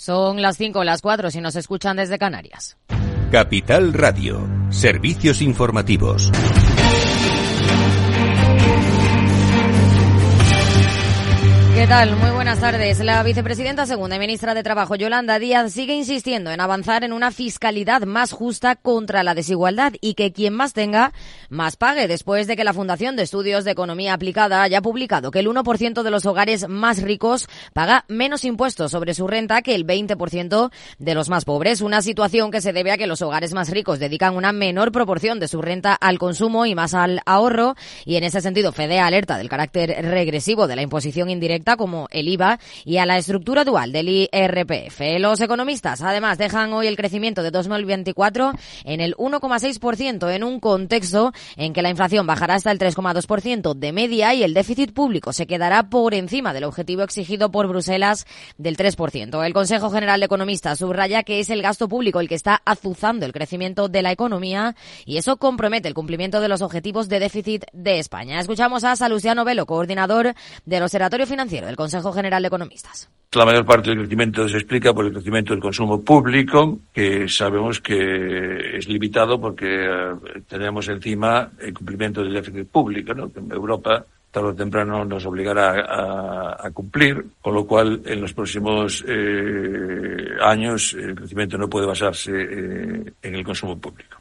Son las 5 o las 4 si nos escuchan desde Canarias. Capital Radio, servicios informativos. ¿Qué tal? Muy buenas tardes. La vicepresidenta segunda y ministra de Trabajo, Yolanda Díaz, sigue insistiendo en avanzar en una fiscalidad más justa contra la desigualdad y que quien más tenga, más pague, después de que la Fundación de Estudios de Economía Aplicada haya publicado que el 1% de los hogares más ricos paga menos impuestos sobre su renta que el 20% de los más pobres. Una situación que se debe a que los hogares más ricos dedican una menor proporción de su renta al consumo y más al ahorro. Y en ese sentido, FEDE alerta del carácter regresivo de la imposición indirecta como el IVA y a la estructura dual del IRPF. Los economistas además dejan hoy el crecimiento de 2024 en el 1,6% en un contexto en que la inflación bajará hasta el 3,2% de media y el déficit público se quedará por encima del objetivo exigido por Bruselas del 3%. El Consejo General de Economistas subraya que es el gasto público el que está azuzando el crecimiento de la economía y eso compromete el cumplimiento de los objetivos de déficit de España. Escuchamos a Salustiano Velo, coordinador del Observatorio Financiero del Consejo General de Economistas. La mayor parte del crecimiento se explica por el crecimiento del consumo público, que sabemos que es limitado porque eh, tenemos encima el cumplimiento del déficit público, ¿no? que en Europa tarde o temprano nos obligará a, cumplir, con lo cual en los próximos eh, años el crecimiento no puede basarse eh, en el consumo público.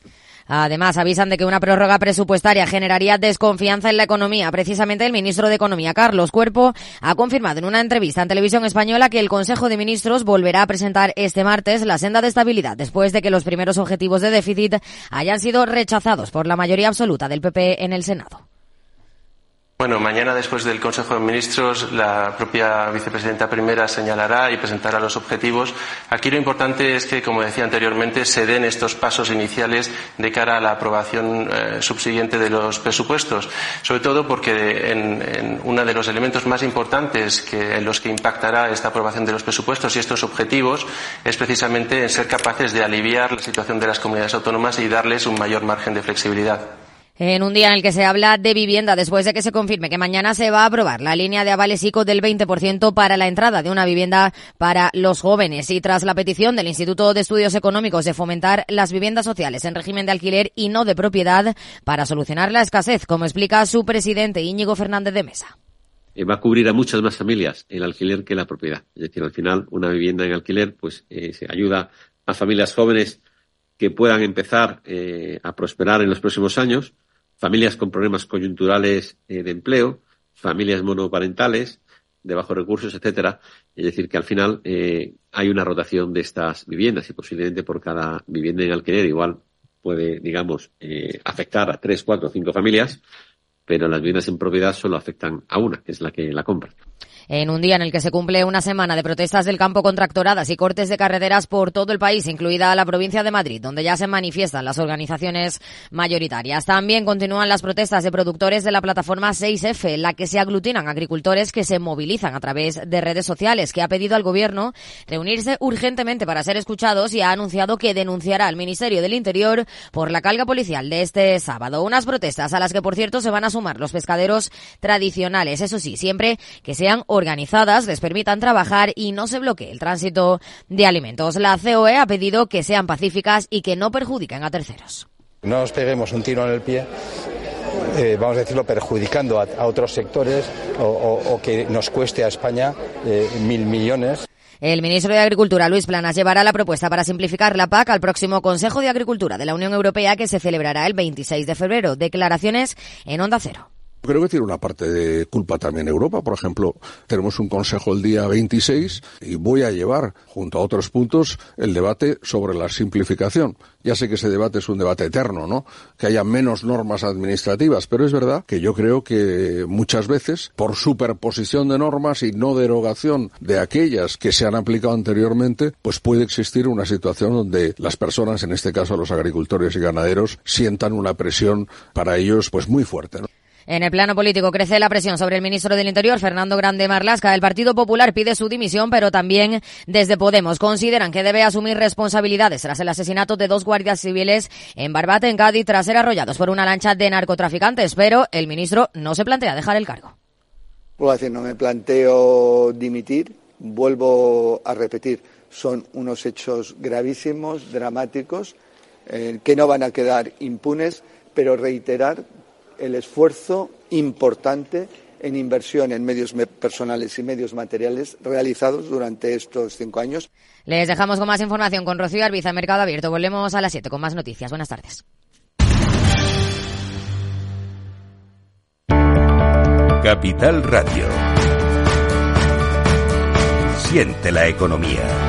Además, avisan de que una prórroga presupuestaria generaría desconfianza en la economía. Precisamente el ministro de Economía, Carlos Cuerpo, ha confirmado en una entrevista en televisión española que el Consejo de Ministros volverá a presentar este martes la senda de estabilidad después de que los primeros objetivos de déficit hayan sido rechazados por la mayoría absoluta del PP en el Senado. Bueno, mañana después del Consejo de Ministros, la propia vicepresidenta primera señalará y presentará los objetivos. Aquí lo importante es que, como decía anteriormente, se den estos pasos iniciales de cara a la aprobación eh, subsiguiente de los presupuestos, sobre todo porque en, uno de los elementos más importantes que, en los que impactará esta aprobación de los presupuestos y estos objetivos es precisamente en ser capaces de aliviar la situación de las comunidades autónomas y darles un mayor margen de flexibilidad. En un día en el que se habla de vivienda, después de que se confirme que mañana se va a aprobar la línea de avales ICO del 20% para la entrada de una vivienda para los jóvenes y tras la petición del Instituto de Estudios Económicos de fomentar las viviendas sociales en régimen de alquiler y no de propiedad para solucionar la escasez, como explica su presidente Íñigo Fernández de Mesa eh, va a cubrir a muchas más familias el alquiler que la propiedad. Es decir, al final, una vivienda en alquiler, pues eh, se ayuda a familias jóvenes que puedan empezar eh, a prosperar en los próximos años familias con problemas coyunturales eh, de empleo, familias monoparentales, de bajos recursos, etcétera. Es decir, que al final eh, hay una rotación de estas viviendas y posiblemente por cada vivienda en alquiler igual puede, digamos, eh, afectar a tres, cuatro, cinco familias, pero las viviendas en propiedad solo afectan a una, que es la que la compra en un día en el que se cumple una semana de protestas del campo contractoradas y cortes de carreteras por todo el país, incluida la provincia de Madrid, donde ya se manifiestan las organizaciones mayoritarias. También continúan las protestas de productores de la plataforma 6F, en la que se aglutinan agricultores que se movilizan a través de redes sociales, que ha pedido al gobierno reunirse urgentemente para ser escuchados y ha anunciado que denunciará al Ministerio del Interior por la calga policial de este sábado. Unas protestas a las que, por cierto, se van a sumar los pescaderos tradicionales, eso sí, siempre que sean organizadas les permitan trabajar y no se bloquee el tránsito de alimentos. La COE ha pedido que sean pacíficas y que no perjudiquen a terceros. No nos peguemos un tiro en el pie eh, vamos a decirlo, perjudicando a, otros sectores o, que nos cueste a España eh, mil millones. El ministro de Agricultura, Luis Planas, llevará la propuesta para simplificar la PAC al próximo Consejo de Agricultura de la Unión Europea que se celebrará el 26 de febrero. Declaraciones en Onda Cero. Creo que tiene una parte de culpa también Europa. Por ejemplo, tenemos un consejo el día 26 y voy a llevar, junto a otros puntos, el debate sobre la simplificación. Ya sé que ese debate es un debate eterno, ¿no? Que haya menos normas administrativas, pero es verdad que yo creo que muchas veces, por superposición de normas y no derogación de aquellas que se han aplicado anteriormente, pues puede existir una situación donde las personas, en este caso los agricultores y ganaderos, sientan una presión para ellos pues muy fuerte, ¿no? En el plano político crece la presión sobre el ministro del Interior, Fernando Grande Marlasca. El Partido Popular pide su dimisión, pero también desde Podemos consideran que debe asumir responsabilidades tras el asesinato de dos guardias civiles en Barbate, en Cádiz, tras ser arrollados por una lancha de narcotraficantes. Pero el ministro no se plantea dejar el cargo. No me planteo dimitir vuelvo a repetir, son unos hechos gravísimos, dramáticos, eh, que no van a quedar impunes, pero reiterar el esfuerzo importante en inversión en medios personales y medios materiales realizados durante estos cinco años. Les dejamos con más información con Rocío Arbiza, Mercado Abierto. Volvemos a las siete con más noticias. Buenas tardes. Capital Radio. Siente la economía.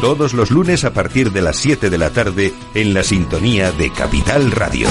todos los lunes a partir de las 7 de la tarde en la sintonía de Capital Radio.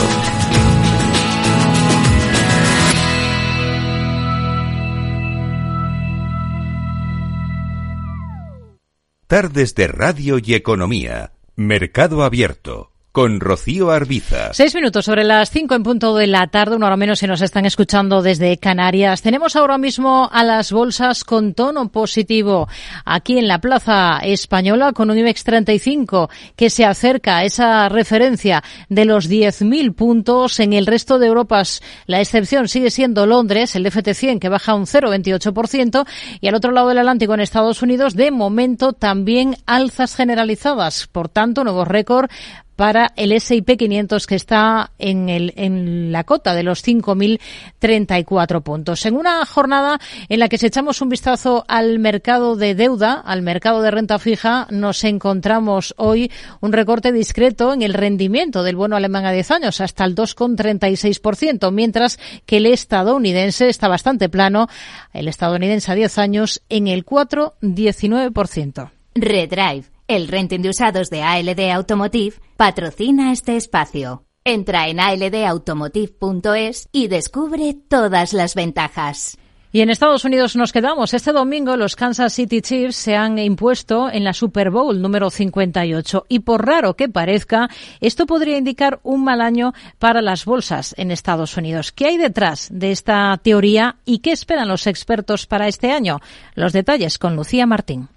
Tardes de Radio y Economía. Mercado Abierto con Rocío Arbiza. Seis minutos sobre las cinco en punto de la tarde, una hora menos si nos están escuchando desde Canarias. Tenemos ahora mismo a las bolsas con tono positivo aquí en la Plaza Española con un IBEX 35 que se acerca a esa referencia de los 10.000 puntos. En el resto de Europa la excepción sigue siendo Londres, el FT100 que baja un 0,28% y al otro lado del Atlántico en Estados Unidos de momento también alzas generalizadas. Por tanto, nuevo récord para el S&P 500 que está en, el, en la cota de los 5.034 puntos. En una jornada en la que si echamos un vistazo al mercado de deuda, al mercado de renta fija, nos encontramos hoy un recorte discreto en el rendimiento del bono alemán a 10 años, hasta el 2,36%, mientras que el estadounidense está bastante plano, el estadounidense a 10 años en el 4,19%. Redrive el renting de usados de ALD Automotive patrocina este espacio. Entra en aldautomotive.es y descubre todas las ventajas. Y en Estados Unidos nos quedamos. Este domingo los Kansas City Chiefs se han impuesto en la Super Bowl número 58. Y por raro que parezca, esto podría indicar un mal año para las bolsas en Estados Unidos. ¿Qué hay detrás de esta teoría y qué esperan los expertos para este año? Los detalles con Lucía Martín.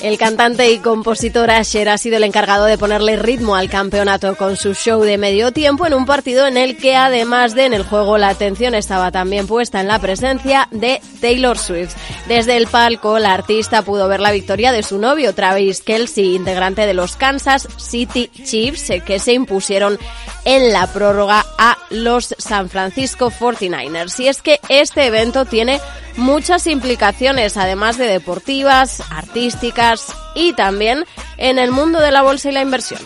El cantante y compositor Asher ha sido el encargado de ponerle ritmo al campeonato con su show de medio tiempo en un partido en el que además de en el juego la atención estaba también puesta en la presencia de Taylor Swift. Desde el palco la artista pudo ver la victoria de su novio Travis Kelsey, integrante de los Kansas City Chiefs, que se impusieron en la prórroga a los San Francisco 49ers. Y es que este evento tiene muchas implicaciones, además de deportivas, artísticas y también en el mundo de la bolsa y la inversión.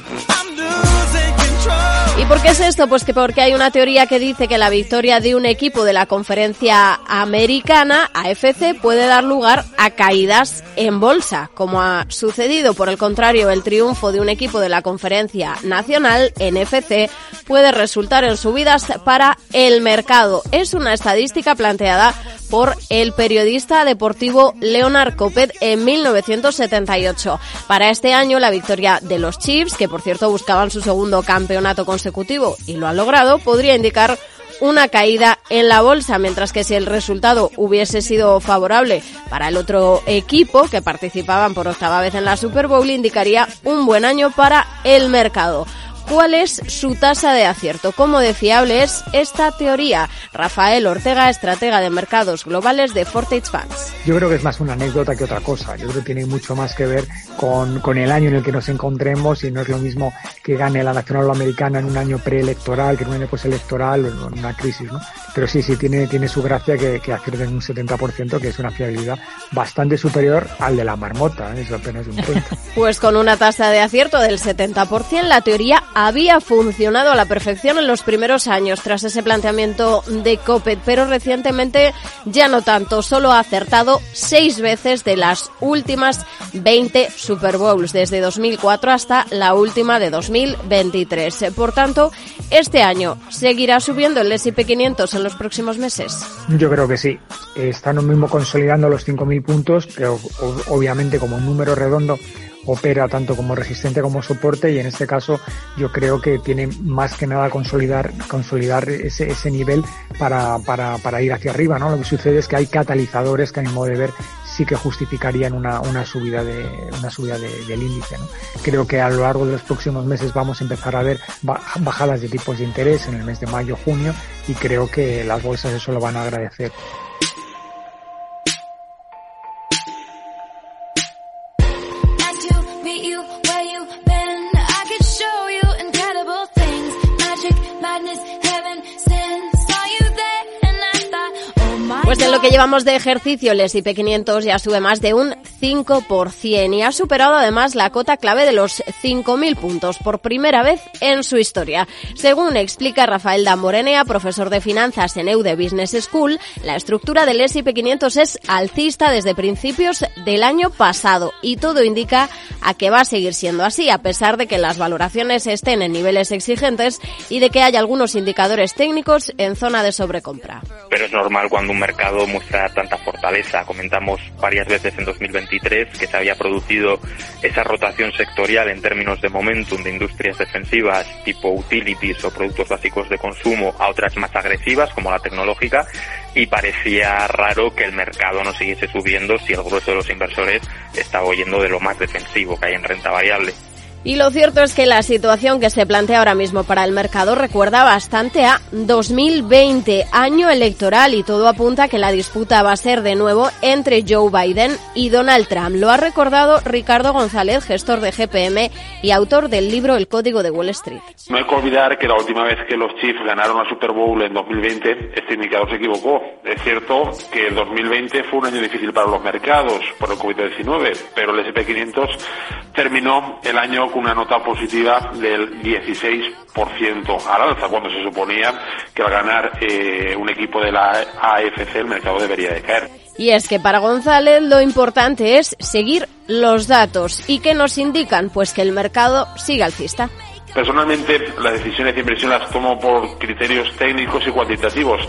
¿Y por qué es esto? Pues que porque hay una teoría que dice que la victoria de un equipo de la conferencia americana, AFC, puede dar lugar a caídas en bolsa, como ha sucedido. Por el contrario, el triunfo de un equipo de la conferencia nacional, NFC, puede resultar en subidas para el mercado. Es una estadística planteada por el periodista deportivo Leonard Copet en 1978. Para este año, la victoria de los Chiefs, que por cierto buscaban su segundo campeonato consecutivo y lo han logrado, podría indicar una caída en la bolsa, mientras que si el resultado hubiese sido favorable para el otro equipo que participaban por octava vez en la Super Bowl, indicaría un buen año para el mercado. ¿Cuál es su tasa de acierto? ¿Cómo de fiable es esta teoría? Rafael Ortega, estratega de mercados globales de Fortage Funds. Yo creo que es más una anécdota que otra cosa. Yo creo que tiene mucho más que ver con, con el año en el que nos encontremos y no es lo mismo que gane la nacional americana en un año preelectoral que en un año postelectoral o en una crisis, ¿no? Pero sí, sí, tiene, tiene su gracia que, que acierten un 70%, que es una fiabilidad bastante superior al de la marmota, ¿eh? es apenas un 30. pues con una tasa de acierto del 70%, la teoría había funcionado a la perfección en los primeros años tras ese planteamiento de Coppet, pero recientemente ya no tanto, solo ha acertado seis veces de las últimas 20 Super Bowls, desde 2004 hasta la última de 2023. Por tanto, este año seguirá subiendo el S&P 500 en los próximos meses. Yo creo que sí. Están mismo consolidando los 5.000 puntos, pero obviamente como un número redondo opera tanto como resistente como soporte y en este caso yo creo que tiene más que nada consolidar consolidar ese, ese nivel para, para, para ir hacia arriba no lo que sucede es que hay catalizadores que a mi modo de ver sí que justificarían una, una subida de una subida de, del índice ¿no? creo que a lo largo de los próximos meses vamos a empezar a ver bajadas de tipos de interés en el mes de mayo junio y creo que las bolsas eso lo van a agradecer llevamos de ejercicio, el S&P 500 ya sube más de un 5% y ha superado además la cota clave de los 5.000 puntos por primera vez en su historia. Según explica Rafael Damborenea, profesor de finanzas en EUDE Business School, la estructura del S&P 500 es alcista desde principios del año pasado y todo indica a que va a seguir siendo así, a pesar de que las valoraciones estén en niveles exigentes y de que haya algunos indicadores técnicos en zona de sobrecompra. Pero es normal cuando un mercado muestra tanta fortaleza. Comentamos varias veces en 2023 que se había producido esa rotación sectorial en términos de momentum de industrias defensivas tipo utilities o productos básicos de consumo a otras más agresivas como la tecnológica y parecía raro que el mercado no siguiese subiendo si el grueso de los inversores estaba oyendo de lo más defensivo que hay en renta variable. Y lo cierto es que la situación que se plantea ahora mismo para el mercado recuerda bastante a 2020, año electoral, y todo apunta a que la disputa va a ser de nuevo entre Joe Biden y Donald Trump. Lo ha recordado Ricardo González, gestor de GPM y autor del libro El Código de Wall Street. No hay que olvidar que la última vez que los Chiefs ganaron la Super Bowl en 2020, este indicador se equivocó. Es cierto que el 2020 fue un año difícil para los mercados por el COVID-19, pero el SP500 terminó el año con una nota positiva del 16% al alza, cuando se suponía que al ganar eh, un equipo de la AFC el mercado debería de caer. Y es que para González lo importante es seguir los datos. ¿Y qué nos indican? Pues que el mercado sigue alcista. Personalmente, las decisiones de inversión las tomo por criterios técnicos y cuantitativos.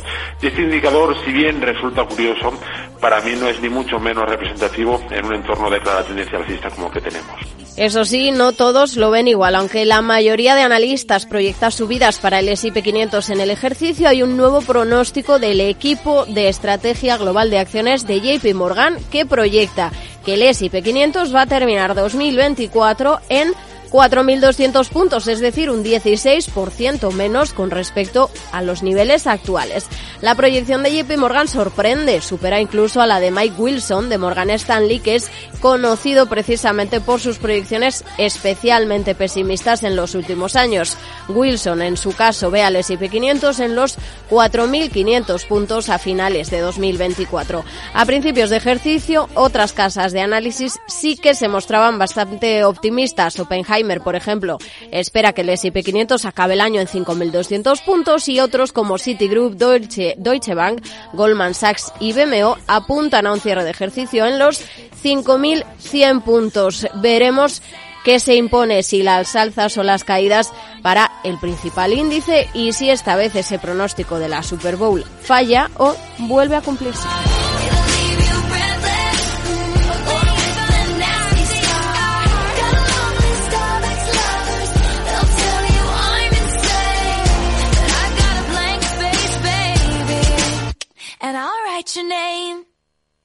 Y este indicador, si bien resulta curioso, para mí no es ni mucho menos representativo en un entorno de clara tendencia alcista como el que tenemos. Eso sí, no todos lo ven igual. Aunque la mayoría de analistas proyecta subidas para el S&P 500 en el ejercicio, hay un nuevo pronóstico del equipo de estrategia global de acciones de JP Morgan que proyecta que el S&P 500 va a terminar 2024 en 4.200 puntos, es decir, un 16% menos con respecto a los niveles actuales. La proyección de JP Morgan sorprende, supera incluso a la de Mike Wilson de Morgan Stanley, que es conocido precisamente por sus proyecciones especialmente pesimistas en los últimos años. Wilson, en su caso, ve al S&P 500 en los 4.500 puntos a finales de 2024. A principios de ejercicio, otras casas de análisis sí que se mostraban bastante optimistas. Oppenheimer por ejemplo, espera que el S&P 500 acabe el año en 5.200 puntos y otros como Citigroup, Deutsche, Deutsche Bank, Goldman Sachs y BMO apuntan a un cierre de ejercicio en los 5.100 puntos. Veremos qué se impone, si las alzas o las caídas para el principal índice y si esta vez ese pronóstico de la Super Bowl falla o vuelve a cumplirse.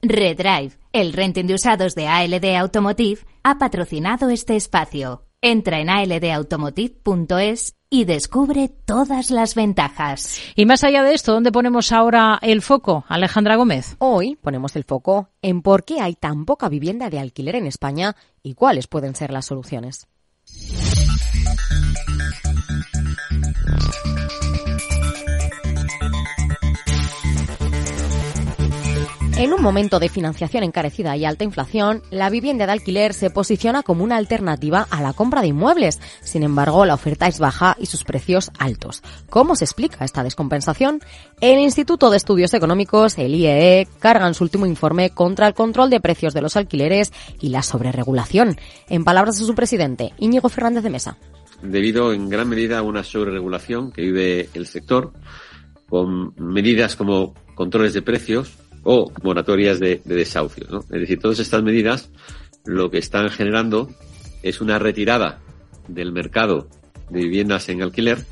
Redrive, el renting de usados de ALD Automotive, ha patrocinado este espacio. Entra en aldautomotive.es y descubre todas las ventajas. Y más allá de esto, ¿dónde ponemos ahora el foco, Alejandra Gómez? Hoy ponemos el foco en por qué hay tan poca vivienda de alquiler en España y cuáles pueden ser las soluciones. En un momento de financiación encarecida y alta inflación, la vivienda de alquiler se posiciona como una alternativa a la compra de inmuebles. Sin embargo, la oferta es baja y sus precios altos. ¿Cómo se explica esta descompensación? El Instituto de Estudios Económicos, el IEE, carga en su último informe contra el control de precios de los alquileres y la sobreregulación. En palabras de su presidente, Íñigo Fernández de Mesa. Debido en gran medida a una sobreregulación que vive el sector, con medidas como controles de precios, o moratorias de, desahucio. Es decir, todas estas medidas lo que están generando es una retirada del mercado de viviendas en alquiler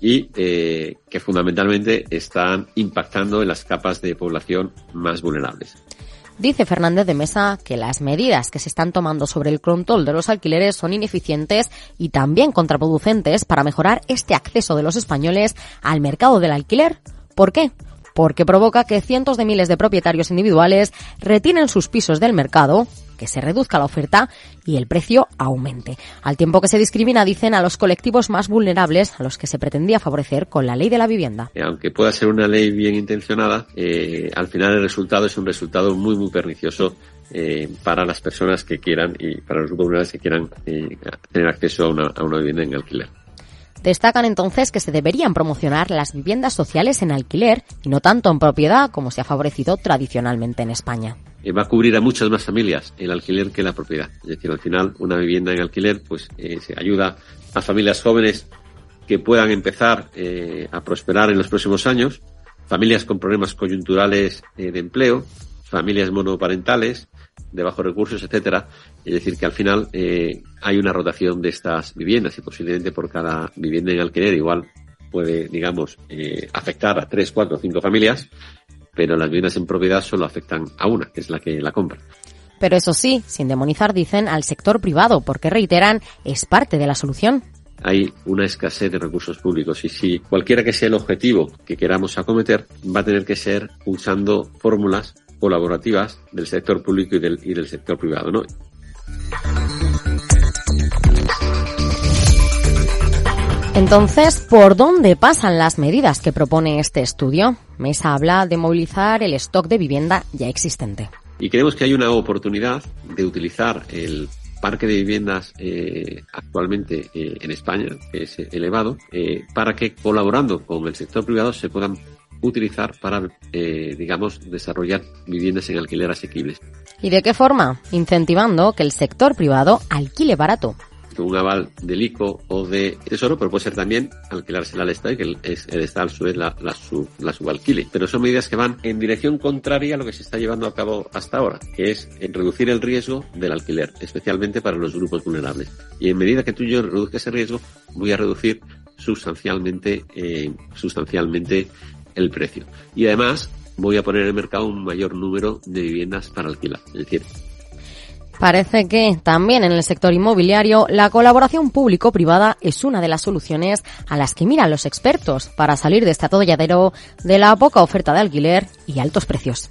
y eh, que fundamentalmente están impactando en las capas de población más vulnerables. Dice Fernández de Mesa que las medidas que se están tomando sobre el control de los alquileres son ineficientes y también contraproducentes para mejorar este acceso de los españoles al mercado del alquiler. ¿Por qué? Porque provoca que cientos de miles de propietarios individuales retienen sus pisos del mercado que se reduzca la oferta y el precio aumente. Al tiempo que se discrimina, dicen, a los colectivos más vulnerables a los que se pretendía favorecer con la ley de la vivienda. Eh, aunque pueda ser una ley bien intencionada, eh, al final el resultado es un resultado muy, muy pernicioso eh, para las personas que quieran y para los grupos vulnerables que quieran tener acceso a a una vivienda en alquiler. Destacan entonces que se deberían promocionar las viviendas sociales en alquiler y no tanto en propiedad como se ha favorecido tradicionalmente en España. Eh, va a cubrir a muchas más familias el alquiler que la propiedad. Es decir, al final una vivienda en alquiler pues eh, se ayuda a familias jóvenes que puedan empezar eh, a prosperar en los próximos años, familias con problemas coyunturales de empleo, familias monoparentales, de bajos recursos, etcétera. Es decir, que al final eh, hay una rotación de estas viviendas y posiblemente por cada vivienda en alquiler igual puede, digamos, eh, afectar a tres, cuatro, cinco familias, pero las viviendas en propiedad solo afectan a una, que es la que la compra. Pero eso sí, sin demonizar, dicen al sector privado, porque reiteran, es parte de la solución hay una escasez de recursos públicos y si cualquiera que sea el objetivo que queramos acometer va a tener que ser usando fórmulas colaborativas del sector público y del, y del sector privado, ¿no? Entonces, ¿por dónde pasan las medidas que propone este estudio? Mesa habla de movilizar el stock de vivienda ya existente. Y creemos que hay una oportunidad de utilizar el parque de viviendas eh, actualmente eh, en España, que es elevado, eh, para que colaborando con el sector privado se puedan utilizar para, eh, digamos, desarrollar viviendas en alquiler asequibles. ¿Y de qué forma? Incentivando que el sector privado alquile barato un aval del ICO o de Tesoro, pero puede ser también alquilársela al Estado y que el, el Estado a su vez la, la, subalquile. Pero son medidas que van en dirección contraria a lo que se está llevando a cabo hasta ahora, que es reducir el riesgo del alquiler, especialmente para los grupos vulnerables. Y en medida que tú y yo reduzca ese riesgo, voy a reducir sustancialmente, eh, sustancialmente el precio. Y además voy a poner en el mercado un mayor número de viviendas para alquilar. Parece que también en el sector inmobiliario la colaboración público-privada es una de las soluciones a las que miran los expertos para salir de este atolladero de la poca oferta de alquiler y altos precios.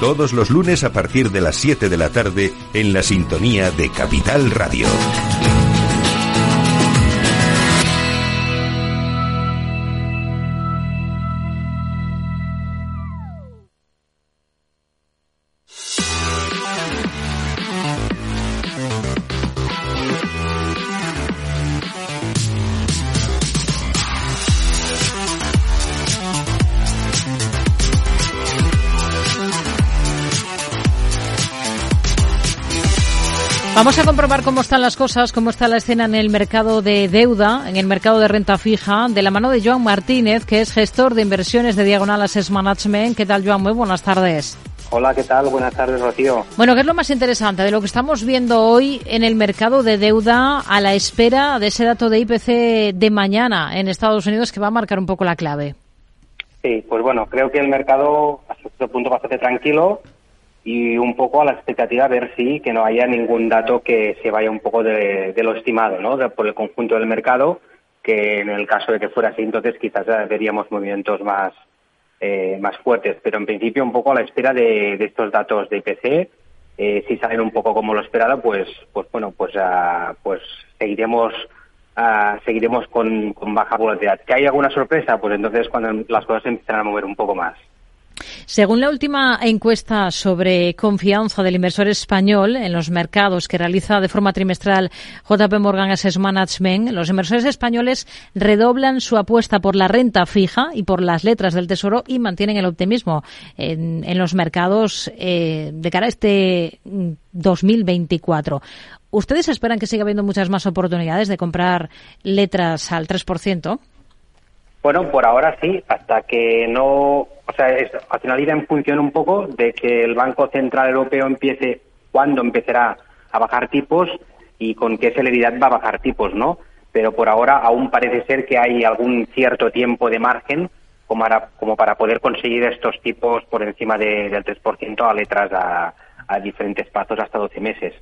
Todos los lunes a partir de las 7 de la tarde en la sintonía de Capital Radio. Vamos a comprobar cómo están las cosas, cómo está la escena en el mercado de deuda, en el mercado de renta fija, de la mano de Joan Martínez, que es gestor de inversiones de Diagonal Assess Management. ¿Qué tal, Joan? Muy buenas tardes. Hola, ¿qué tal? Buenas tardes, Rocío. Bueno, ¿qué es lo más interesante de lo que estamos viendo hoy en el mercado de deuda a la espera de ese dato de IPC de mañana en Estados Unidos que va a marcar un poco la clave? Sí, pues bueno, creo que el mercado hasta cierto punto bastante tranquilo y un poco a la expectativa de ver si que no haya ningún dato que se vaya un poco de, lo estimado, ¿no? por el conjunto del mercado, que en el caso de que fuera así, entonces quizás veríamos movimientos más eh, más fuertes, pero en principio un poco a la espera de, estos datos de IPC. Eh, si salen un poco como lo esperado, pues pues bueno, pues uh, pues seguiremos uh, seguiremos con, con baja volatilidad. ¿Que hay alguna sorpresa? Pues entonces cuando las cosas empiezan a mover un poco más. Según la última encuesta sobre confianza del inversor español en los mercados que realiza de forma trimestral JP Morgan Asset Management, los inversores españoles redoblan su apuesta por la renta fija y por las letras del Tesoro y mantienen el optimismo en, los mercados eh, de cara a este 2024. ¿Ustedes esperan que siga habiendo muchas más oportunidades de comprar letras al 3%? Bueno, por ahora sí, hasta que no, o sea, es, al final irá en función un poco de que el Banco Central Europeo empiece, cuándo empezará a bajar tipos y con qué celeridad va a bajar tipos, ¿no? Pero por ahora aún parece ser que hay algún cierto tiempo de margen como para, como para poder conseguir estos tipos por encima de, del 3% a letras a, a diferentes plazos hasta 12 meses.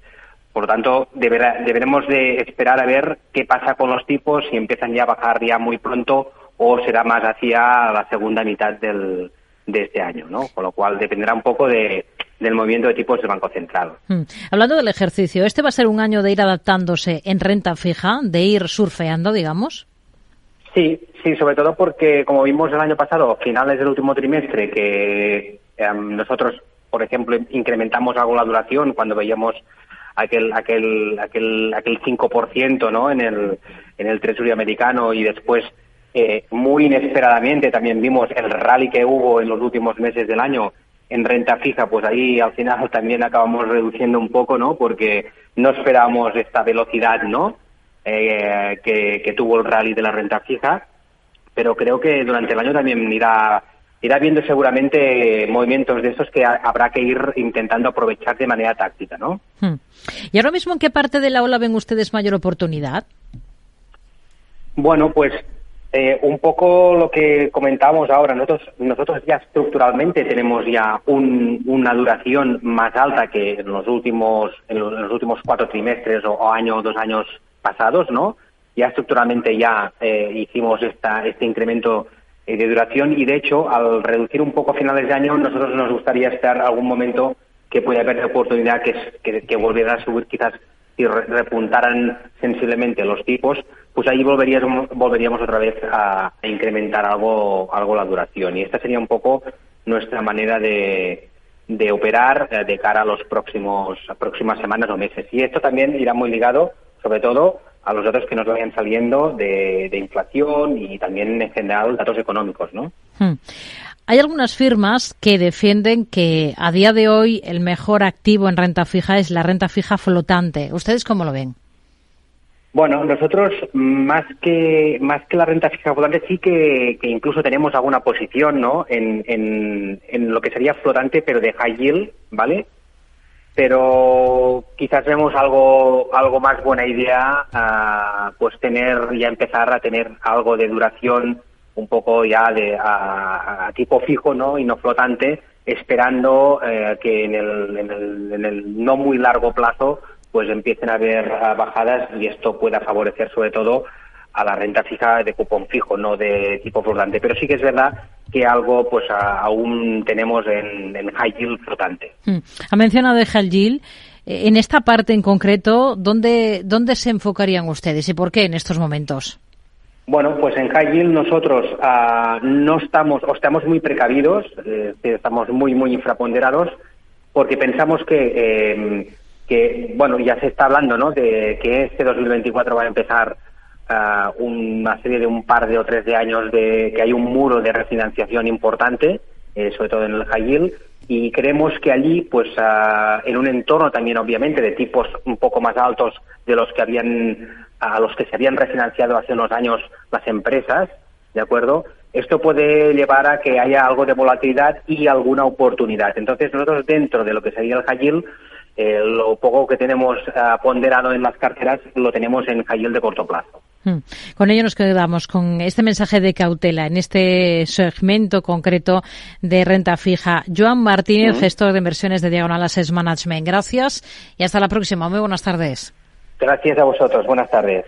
Por lo tanto, deberemos de esperar a ver qué pasa con los tipos, si empiezan ya a bajar ya muy pronto o será más hacia la segunda mitad del, de este año, ¿no? Con lo cual dependerá un poco de, del movimiento de tipos del Banco Central. Hmm. Hablando del ejercicio, ¿este va a ser un año de ir adaptándose en renta fija, de ir surfeando, digamos? Sí, sí, sobre todo porque, como vimos el año pasado, finales del último trimestre, que em, nosotros, por ejemplo, incrementamos algo la duración cuando veíamos aquel aquel aquel aquel 5% ¿no? en el en el Treasury americano y después eh, muy inesperadamente también vimos el rally que hubo en los últimos meses del año en renta fija, pues ahí al final también acabamos reduciendo un poco, ¿no? Porque no esperábamos esta velocidad, ¿no? Eh, que, tuvo el rally de la renta fija, pero creo que durante el año también irá irá viendo seguramente movimientos de esos que habrá que ir intentando aprovechar de manera táctica, ¿no? Hmm. ¿Y ahora mismo en qué parte de la ola ven ustedes mayor oportunidad? Bueno, pues eh, un poco lo que comentábamos ahora, nosotros, nosotros ya estructuralmente tenemos ya una duración más alta que en los últimos, en los, últimos cuatro trimestres o, o dos años pasados, ¿no? Ya estructuralmente ya eh, hicimos esta, este incremento eh, de duración y de hecho al reducir un poco a finales de año nosotros nos gustaría estar algún momento que pueda haber oportunidad que, que, que volviera a subir quizás y repuntaran sensiblemente los tipos, pues ahí volveríamos, volveríamos otra vez a, incrementar algo, algo la duración. Y esta sería un poco nuestra manera de, de operar eh, de cara a los próximos próximas semanas o meses. Y esto también irá muy ligado, sobre todo, a los datos que nos vayan saliendo de, de inflación y también en general datos económicos, ¿no? Hmm. Hay algunas firmas que defienden que a día de hoy el mejor activo en renta fija es la renta fija flotante. ¿Ustedes cómo lo ven? Bueno, nosotros más que más que la renta fija flotante sí que, incluso tenemos alguna posición, ¿no? En, en, lo que sería flotante, pero de high yield, ¿vale? Pero quizás vemos algo algo más buena idea, ah, pues tener ya empezar a tener algo de duración un poco ya de a, tipo fijo, ¿no? Y no flotante esperando eh, que en el, en, el, en el no muy largo plazo pues empiecen a haber bajadas y esto pueda favorecer sobre todo a la renta fija de cupón fijo, no de tipo flotante. Pero sí que es verdad que algo pues aún tenemos en, high yield flotante. Hmm. Ha mencionado de high yield. Eh, en esta parte en concreto, ¿dónde, ¿dónde se enfocarían ustedes y por qué en estos momentos? Bueno, pues en high nosotros ah, no estamos, o estamos muy precavidos, estamos muy, muy infraponderados, porque pensamos que, em, que, bueno, ya se está hablando, ¿no?, de que este 2024 va a empezar una serie de un par de o tres de años de que hay un muro de refinanciación importante, eh, sobre todo en el high y creemos que allí, pues en un entorno también obviamente de tipos un poco más altos de los que habían a los que se habían refinanciado hace unos años las empresas, ¿de acuerdo? Esto puede llevar a que haya algo de volatilidad y alguna oportunidad. Entonces, nosotros dentro de lo que sería el high yield, eh, lo poco que tenemos ponderado en las carteras lo tenemos en high yield de corto plazo. Hmm. Con ello nos quedamos con este mensaje de cautela en este segmento concreto de renta fija. Joan Martínez, gestor de inversiones de Diagonal Assets Management. Gracias y hasta la próxima. Muy buenas tardes. Gracias a vosotros. Buenas tardes.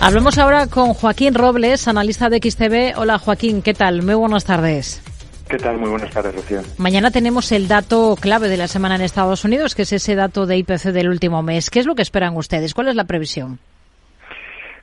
Hablemos ahora con Joaquín Robles, analista de XTB. Hola Joaquín, ¿qué tal? Muy buenas tardes. ¿Qué tal? Muy buenas tardes, Rocío. Mañana tenemos el dato clave de la semana en Estados Unidos, que es ese dato de IPC del último mes. ¿Qué es lo que esperan ustedes? ¿Cuál es la previsión?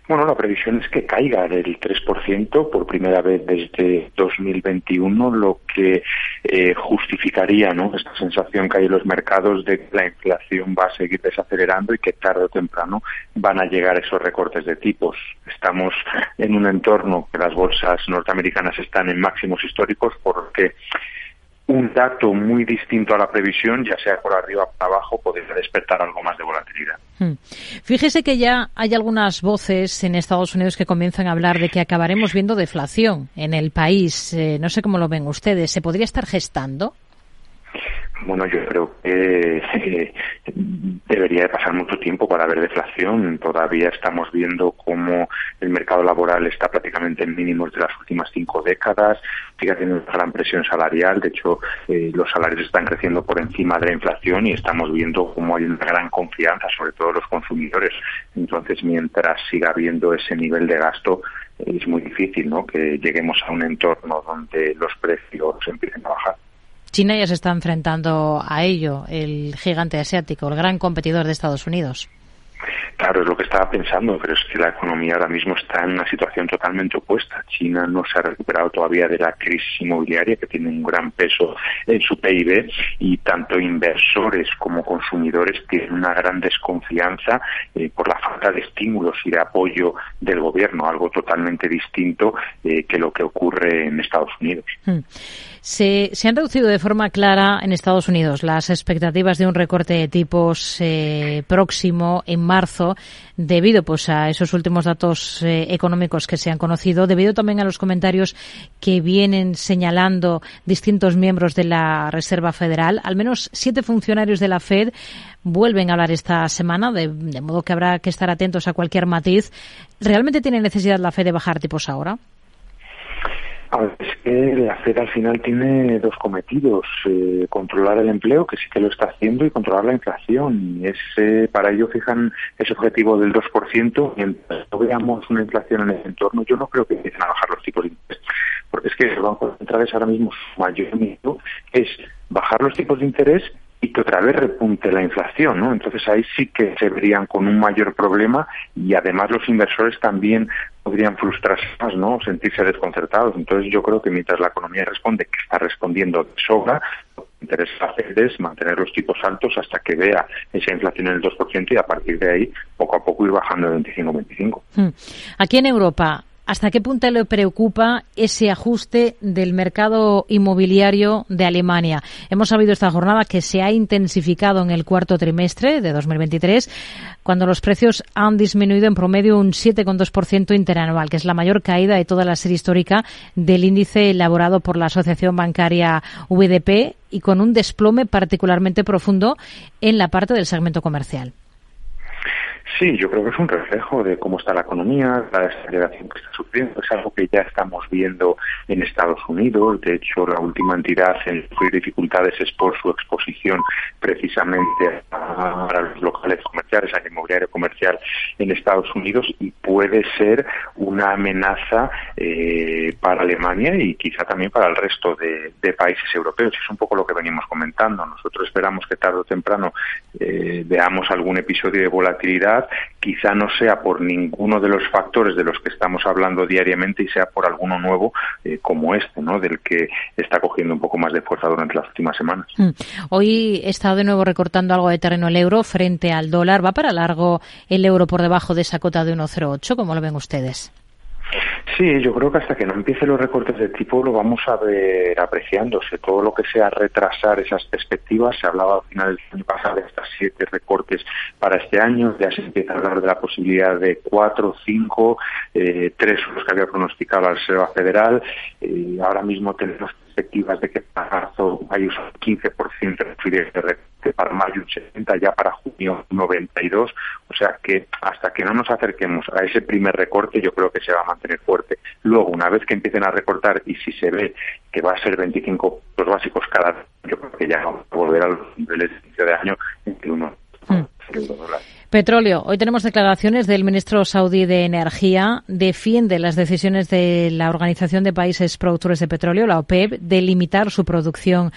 Bueno, la previsión es que caiga del 3% por primera vez desde 2021, lo que eh, justificaría ¿no? esta sensación que hay en los mercados de que la inflación va a seguir desacelerando y que tarde o temprano van a llegar esos recortes de tipos. Estamos en un entorno que las bolsas norteamericanas están en máximos históricos porque un dato muy distinto a la previsión, ya sea por arriba o por abajo, podría despertar algo más de volatilidad. Hmm. Fíjese que ya hay algunas voces en Estados Unidos que comienzan a hablar de que acabaremos viendo deflación en el país. Eh, no sé cómo lo ven ustedes. ¿Se podría estar gestando? Bueno, yo creo que eh, debería de pasar mucho tiempo para ver deflación. Todavía estamos viendo cómo el mercado laboral está prácticamente en mínimos de las últimas cinco décadas, sigue haciendo una gran presión salarial. De hecho, eh, los salarios están creciendo por encima de la inflación y estamos viendo cómo hay una gran confianza, sobre todo los consumidores. Entonces, mientras siga habiendo ese nivel de gasto, es muy difícil ¿no? que lleguemos a un entorno donde los precios empiecen a bajar. China ya se está enfrentando a ello, el gigante asiático, el gran competidor de Estados Unidos. Claro, es lo que estaba pensando, pero es que la economía ahora mismo está en una situación totalmente opuesta. China no se ha recuperado todavía de la crisis inmobiliaria, que tiene un gran peso en su PIB, y tanto inversores como consumidores tienen una gran desconfianza eh, por la falta de estímulos y de apoyo del gobierno, algo totalmente distinto eh, que lo que ocurre en Estados Unidos. Hmm. Se, han reducido de forma clara en Estados Unidos las expectativas de un recorte de tipos eh, próximo en marzo debido pues a esos últimos datos eh, económicos que se han conocido, debido también a los comentarios que vienen señalando distintos miembros de la Reserva Federal. Al menos siete funcionarios de la Fed vuelven a hablar esta semana, de, de modo que habrá que estar atentos a cualquier matiz. ¿Realmente tiene necesidad la Fed de bajar tipos ahora? Es que la Fed al final tiene dos cometidos, eh, controlar el empleo, que sí que lo está haciendo, y controlar la inflación. Y ese, para ello fijan ese objetivo del 2%, mientras no veamos una inflación en el entorno, yo no creo que empiecen a bajar los tipos de interés. Porque es que el Banco Central es ahora mismo su mayor miedo, es bajar los tipos de interés y que otra vez repunte la inflación, ¿no? Entonces ahí sí que se verían con un mayor problema y además los inversores también podrían frustrarse más, ¿no? Sentirse desconcertados. Entonces yo creo que mientras la economía responde, que está respondiendo de sobra, lo que interesa hacer es mantener los tipos altos hasta que vea esa inflación en el 2% y a partir de ahí poco a poco ir bajando de 25-25. Hmm. Aquí en Europa, ¿Hasta qué punto le preocupa ese ajuste del mercado inmobiliario de Alemania? Hemos sabido esta jornada que se ha intensificado en el cuarto trimestre de 2023, cuando los precios han disminuido en promedio un 7,2% interanual, que es la mayor caída de toda la serie histórica del índice elaborado por la Asociación Bancaria VDP y con un desplome particularmente profundo en la parte del segmento comercial. Sí, yo creo que es un reflejo de cómo está la economía, la desaceleración que está sufriendo. Es algo que ya estamos viendo en Estados Unidos. De hecho, la última entidad en sufrir dificultades es por su exposición precisamente a los locales comerciales, al inmobiliario comercial en Estados Unidos y puede ser una amenaza eh, para Alemania y quizá también para el resto de, países europeos. Es un poco lo que venimos comentando. Nosotros esperamos que tarde o temprano eh, veamos algún episodio de volatilidad quizá no sea por ninguno de los factores de los que estamos hablando diariamente y sea por alguno nuevo eh, como este, ¿no? Del que está cogiendo un poco más de fuerza durante las últimas semanas. Mm. Hoy está de nuevo recortando algo de terreno el euro frente al dólar. ¿Va para largo el euro por debajo de esa cota de 1,08? ¿Cómo lo ven ustedes? Sí, yo creo que hasta que no empiecen los recortes de tipo lo vamos a ver apreciándose. Todo lo que sea retrasar esas perspectivas, se hablaba al final del año pasado de estas siete recortes para este año, ya se empieza a hablar de la posibilidad de cuatro, cinco, eh, tres los que había pronosticado la Reserva Federal. Eh, ahora mismo tenemos perspectivas de que para marzo hay un 15% de recorte, para mayo un 70%, ya para junio un 92%, o sea que hasta que no nos acerquemos a ese primer recorte yo creo que se va a mantener fuerte. Luego, una vez que empiecen a recortar y si se ve que va a ser 25 los básicos cada año, yo creo que ya vamos a volver a los niveles de inicio de año en que uno mm. Petróleo. Hoy tenemos declaraciones del ministro saudí de Energía. Defiende las decisiones de la Organización de Países Productores de Petróleo, la OPEP, de limitar su producción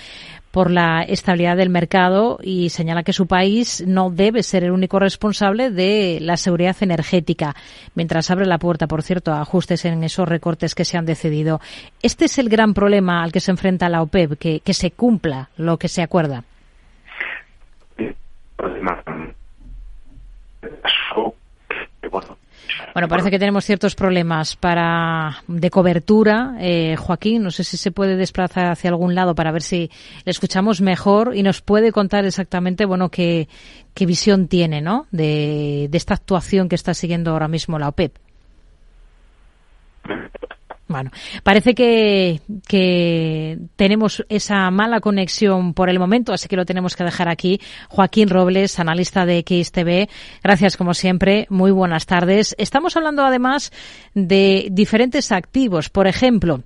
por la estabilidad del mercado y señala que su país no debe ser el único responsable de la seguridad energética, mientras abre la puerta, por cierto, a ajustes en esos recortes que se han decidido. Este es el gran problema al que se enfrenta la OPEP, que, que se cumpla lo que se acuerda. Bueno, parece que tenemos ciertos problemas para de cobertura. Eh, Joaquín, no sé si se puede desplazar hacia algún lado para ver si le escuchamos mejor y nos puede contar exactamente, bueno, qué, visión tiene, ¿no? De, de esta actuación que está siguiendo ahora mismo la OPEP. Bueno, parece que, que, tenemos esa mala conexión por el momento, así que lo tenemos que dejar aquí. Joaquín Robles, analista de XTV, gracias como siempre, muy buenas tardes. Estamos hablando además de diferentes activos, por ejemplo,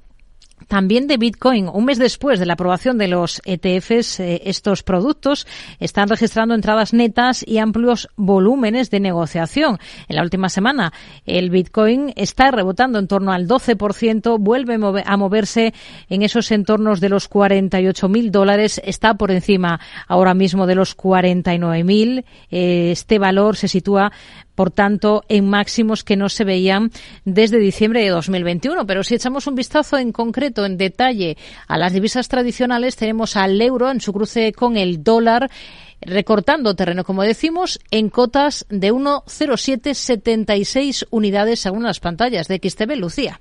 también de Bitcoin. Un mes después de la aprobación de los ETFs, eh, estos productos están registrando entradas netas y amplios volúmenes de negociación. En la última semana, el Bitcoin está rebotando en torno al 12%, vuelve a moverse en esos entornos de los 48 mil dólares, está por encima ahora mismo de los 49 mil. Eh, este valor se sitúa por tanto, en máximos que no se veían desde diciembre de 2021. Pero si echamos un vistazo en concreto, en detalle, a las divisas tradicionales, tenemos al euro en su cruce con el dólar recortando terreno, como decimos, en cotas de 1,0776 unidades según las pantallas de XTB Lucía.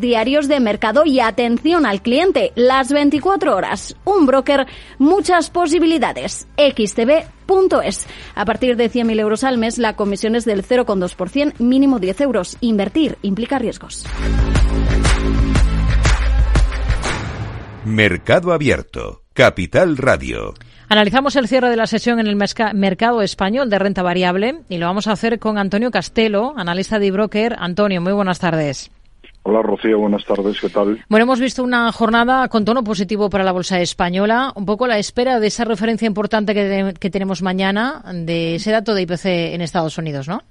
diarios de mercado y atención al cliente las 24 horas. Un broker, muchas posibilidades. xtb.es. A partir de 100.000 euros al mes, la comisión es del 0,2%, mínimo 10 euros. Invertir implica riesgos. Mercado Abierto. Capital Radio. Analizamos el cierre de la sesión en el mercado español de renta variable y lo vamos a hacer con Antonio Castelo, analista de broker. Antonio, muy buenas tardes. Hola Rocío, buenas tardes, ¿qué tal? Bueno, hemos visto una jornada con tono positivo para la bolsa española, un poco la espera de esa referencia importante que, que tenemos mañana, de ese dato de IPC en Estados Unidos, ¿no?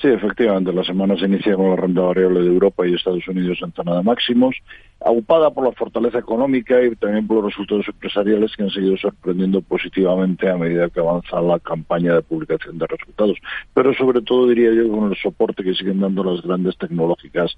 Sí, efectivamente, la semana se inicia con la renta variable de Europa y Estados Unidos en zona de máximos, aupada por la fortaleza económica y también por los resultados empresariales que han seguido sorprendiendo positivamente a medida que avanza la campaña de publicación de resultados. Pero sobre todo, diría yo, con el soporte que siguen dando las grandes tecnológicas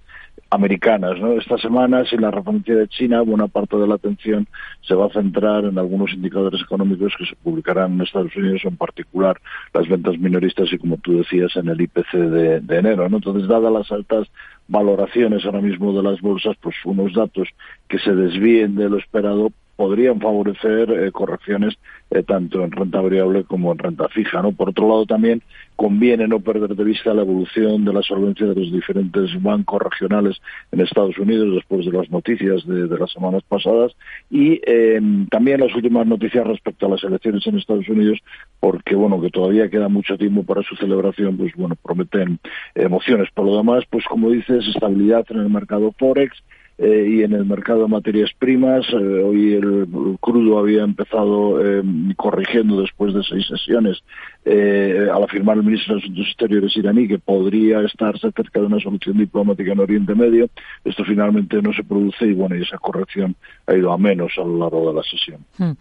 americanas. ¿no? Esta semana, sin la referencia de China, buena parte de la atención se va a centrar en algunos indicadores económicos que se publicarán en Estados Unidos, en particular las ventas minoristas y, como tú decías, en el IPC de, enero. ¿no? Entonces, dadas las altas valoraciones ahora mismo de las bolsas, pues unos datos que se desvíen de lo esperado podrían favorecer eh, correcciones eh, tanto en renta variable como en renta fija. ¿no? Por otro lado, también conviene no perder de vista la evolución de la solvencia de los diferentes bancos regionales en Estados Unidos después de las noticias de, las semanas pasadas y em, también las últimas noticias respecto a las elecciones en Estados Unidos, porque bueno, que todavía queda mucho tiempo para su celebración, pues bueno, prometen emociones. Por lo demás, pues como dices, estabilidad en el mercado Forex, eh, y en el mercado de materias primas. Eh, hoy el, crudo había empezado eh, corrigiendo después de seis sesiones al afirmar el ministro de Asuntos Exteriores iraní que podría estarse cerca de una solución diplomática en Oriente Medio. Esto finalmente no se produce y bueno, y esa corrección ha ido a menos a lo largo de la sesión. Hmm.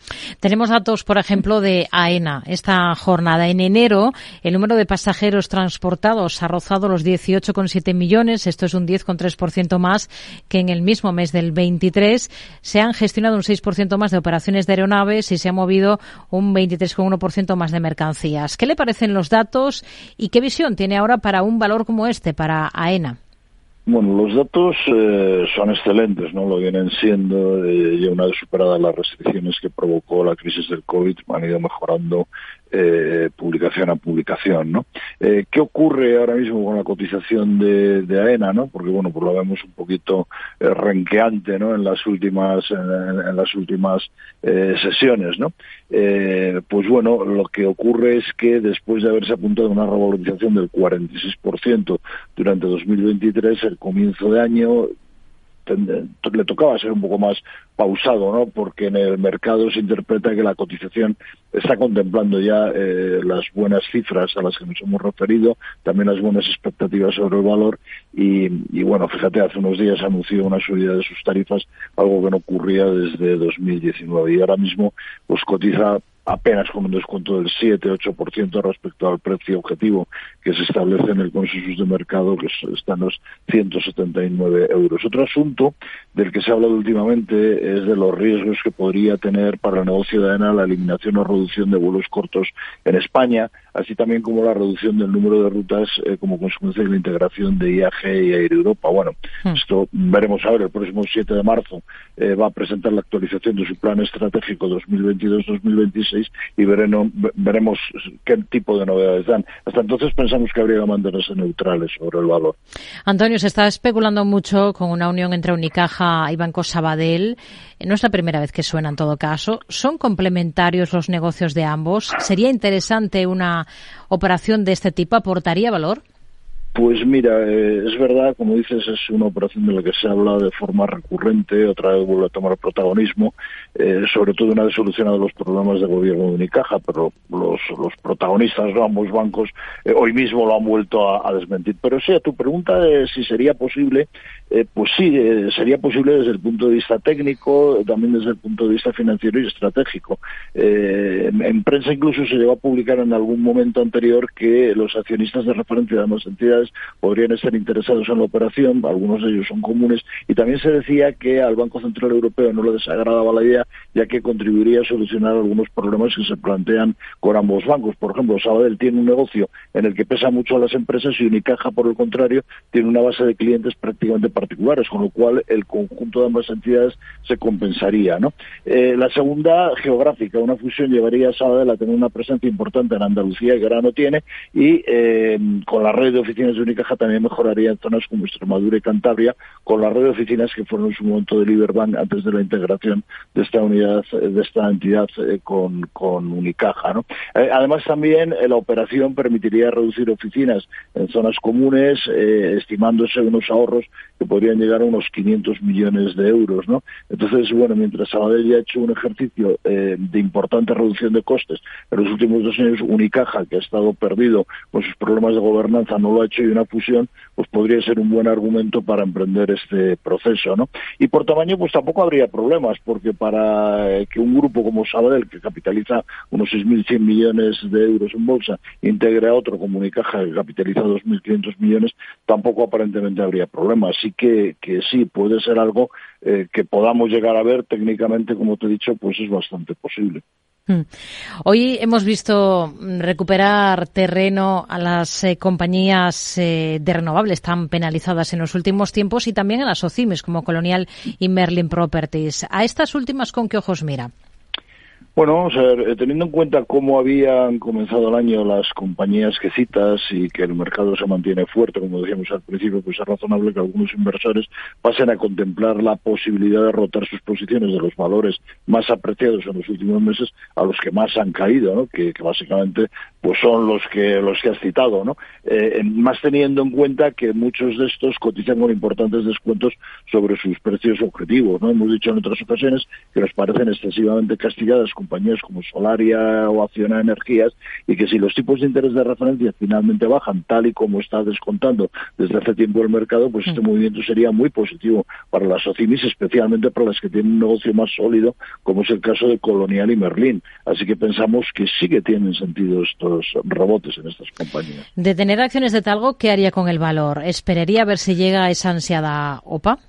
Tenemos datos, por ejemplo, de AENA. Esta jornada en enero, el número de pasajeros transportados ha rozado los 18,7 millones. Esto es un 10,3% más que en el mismo mes del 23 se han gestionado un 6% más de operaciones de aeronaves y se ha movido un 23,1% más de mercancías. ¿Qué le parecen los datos y qué visión tiene ahora para un valor como este, para AENA? Bueno, los datos eh, son excelentes, ¿no? Lo vienen siendo, eh, ya una vez superadas las restricciones que provocó la crisis del COVID, han ido mejorando eh, publicación a publicación, ¿no? Eh, ¿Qué ocurre ahora mismo con la cotización de, AENA, no? Porque bueno, pues lo vemos un poquito eh, renqueante, ¿no? En las últimas en, las últimas eh, sesiones, ¿no? pues bueno, lo que ocurre es que después de haberse apuntado una revalorización del 46% durante 2023, el comienzo de año le tocaba ser un poco más pausado, ¿no? Porque en el mercado se interpreta que la cotización está contemplando ya eh, las buenas cifras a las que nos hemos referido, también las buenas expectativas sobre el valor y, y bueno, fíjate, hace unos días anunció una subida de sus tarifas, algo que no ocurría desde 2019 y ahora mismo pues cotiza apenas con un descuento del 7-8% respecto al precio objetivo que se establece en el consenso de mercado, que están los 179 euros. Otro asunto del que se ha hablado últimamente es de los riesgos que podría tener para el negocio de AENA la eliminación o reducción de vuelos cortos en España, así también como la reducción del número de rutas eh, como consecuencia de la integración de IAG y Air Europa. Bueno, hmm. esto veremos a ver, el próximo 7 de marzo eh, va a presentar la actualización de su plan estratégico 2022-2026 y veremos qué tipo de novedades dan. Hasta entonces pensamos que habría que mantenerse neutrales sobre el valor. Antonio, se está especulando mucho con una unión entre Unicaja y Banco Sabadell. No es la primera vez que suena en todo caso. ¿Son complementarios los negocios de ambos? ¿Sería interesante una operación de este tipo? ¿Aportaría valor? Pues mira, eh, es verdad, como dices, es una operación de la que se habla de forma recurrente, otra vez vuelve a tomar protagonismo, eh, sobre todo una vez solucionado los problemas de gobierno de Unicaja, pero los, los protagonistas de ambos bancos eh, hoy mismo lo han vuelto a, desmentir. Pero sí, a tu pregunta de si sería posible, pues sí, sería posible desde el punto de vista técnico, también desde el punto de vista financiero y estratégico. en, prensa incluso se llegó a publicar en algún momento anterior que los accionistas de referencia de ambas entidades podrían estar interesados en la operación, algunos de ellos son comunes, y también se decía que al Banco Central Europeo no le desagradaba la idea, ya que contribuiría a solucionar algunos problemas que se plantean con ambos bancos. Por ejemplo, Sabadell tiene un negocio en el que pesa mucho a las empresas y Unicaja, por el contrario, tiene una base de clientes prácticamente particulares, con lo cual el conjunto de ambas entidades se compensaría. Eh, la segunda, geográfica, una fusión llevaría a Sabadell a tener una presencia importante en Andalucía, que ahora no tiene, y eh, con la red de oficinas de Unicaja también mejoraría en zonas como Extremadura y Cantabria con la red de oficinas que fueron en su momento de Liberbank antes de la integración de esta unidad, de esta entidad eh, con, con, Unicaja. ¿no? Eh, además también eh, la operación permitiría reducir oficinas en zonas comunes, estimándose unos ahorros que podrían llegar a unos 500 millones de euros, ¿no? Entonces, bueno, mientras Sabadell ya ha hecho un ejercicio eh, de importante reducción de costes en los últimos dos años, Unicaja, que ha estado perdido con sus problemas de gobernanza, no lo ha hecho y una fusión, pues podría ser un buen argumento para emprender este proceso, ¿no? Y por tamaño, pues tampoco habría problemas, porque para eh, que un grupo como Sabadell, que capitaliza unos 6.100 millones de euros en bolsa, integre a otro como Unicaja, que capitaliza 2.500 millones, tampoco aparentemente habría problema. Así que, que sí, puede ser algo eh, que podamos llegar a ver técnicamente, como te he dicho, pues es bastante posible. Hmm. Hoy hemos visto recuperar terreno a las eh, compañías eh, de renovables tan penalizadas en los últimos tiempos y también a las OCIMES como Colonial y Merlin Properties. ¿A estas últimas con qué ojos mira? Bueno, vamos a ver, eh, teniendo en cuenta cómo habían comenzado el año las compañías que citas y que el mercado se mantiene fuerte, como decíamos al principio, pues es razonable que algunos inversores pasen a contemplar la posibilidad de rotar sus posiciones de los valores más apreciados en los últimos meses a los que más han caído, ¿no? que, básicamente pues son los que los que has citado, ¿no? Eh, más teniendo en cuenta que muchos de estos cotizan con importantes descuentos sobre sus precios objetivos, ¿no? Hemos dicho en otras ocasiones que nos parecen excesivamente castigadas compañías como Solaria o Acciona Energías y que si los tipos de interés de referencia finalmente bajan tal y como está descontando desde hace tiempo el mercado, pues este mm. movimiento sería muy positivo para las OCIMIS, especialmente para las que tienen un negocio más sólido, como es el caso de Colonial y Merlín. Así que pensamos que sí que tienen sentido estos rebotes en estas compañías. De tener acciones de Talgo, ¿qué haría con el valor? ¿Esperaría a ver si llega esa ansiada OPA?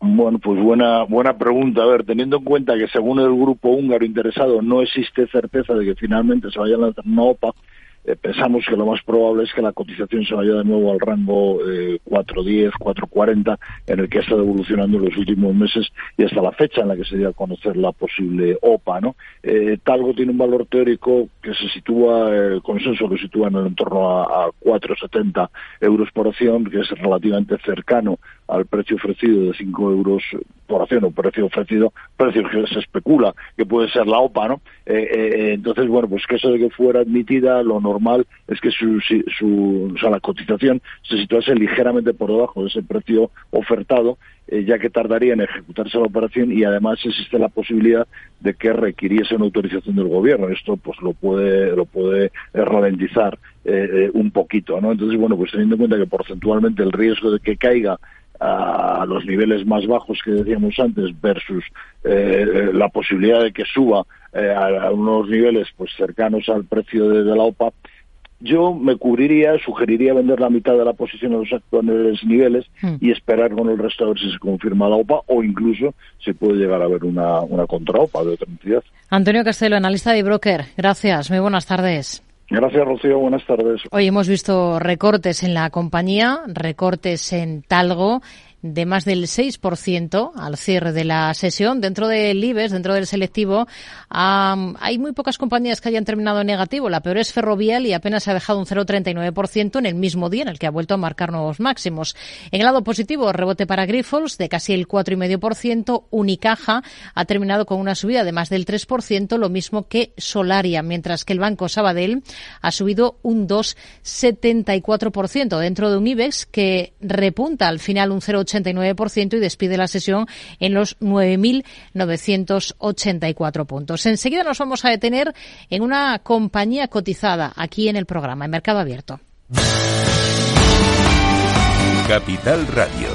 Bueno, pues buena, buena pregunta. A ver, teniendo en cuenta que según el grupo húngaro interesado no existe certeza de que finalmente se vaya a lanzar una OPA, eh, pensamos que lo más probable es que la cotización se vaya de nuevo al rango eh, 4.10, 4.40, en el que ha estado evolucionando en los últimos meses y hasta la fecha en la que se dio a conocer la posible OPA. ¿no? Eh, Talgo tiene un valor teórico que se sitúa, el consenso lo sitúa en el entorno a, a 4,70 euros por acción, que es relativamente cercano al precio ofrecido de 5 euros por acción o precio ofrecido, precio que se especula que puede ser la OPA, ¿no? Eh, eh, entonces, bueno, pues que eso de que fuera admitida, lo normal es que su, su, o sea, la cotización se situase ligeramente por debajo de ese precio ofertado, eh, ya que tardaría en ejecutarse la operación y además existe la posibilidad de que requiriese una autorización del gobierno. Esto pues lo puede, lo puede ralentizar un poquito, ¿no? Entonces, bueno, pues teniendo en cuenta que porcentualmente el riesgo de que caiga a los niveles más bajos que decíamos antes versus eh, la posibilidad de que suba eh, a, unos niveles pues cercanos al precio de, la OPA, yo me cubriría, sugeriría vender la mitad de la posición a los actuales niveles hmm. y esperar con el resto a ver si se confirma la OPA o incluso se puede llegar a ver una, una contra-OPA de otra entidad. Antonio Castelo, analista de broker. Gracias. Muy buenas tardes. Gracias, Rocío. Buenas tardes. Hoy hemos visto recortes en la compañía, recortes en Talgo de más del 6% al cierre de la sesión. Dentro del IBEX, dentro del selectivo, hay muy pocas compañías que hayan terminado en negativo. La peor es Ferrovial y apenas ha dejado un 0,39% en el mismo día en el que ha vuelto a marcar nuevos máximos. En el lado positivo, rebote para Grifols de casi el 4,5%. Unicaja ha terminado con una subida de más del 3%, lo mismo que Solaria, mientras que el Banco Sabadell ha subido un 2,74% dentro de un IBEX que repunta al final un 0,80 89% y despide la sesión en los 9.984 puntos. Enseguida nos vamos a detener en una compañía cotizada aquí en el programa, en Mercado Abierto. Capital Radio.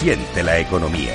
Siente la economía.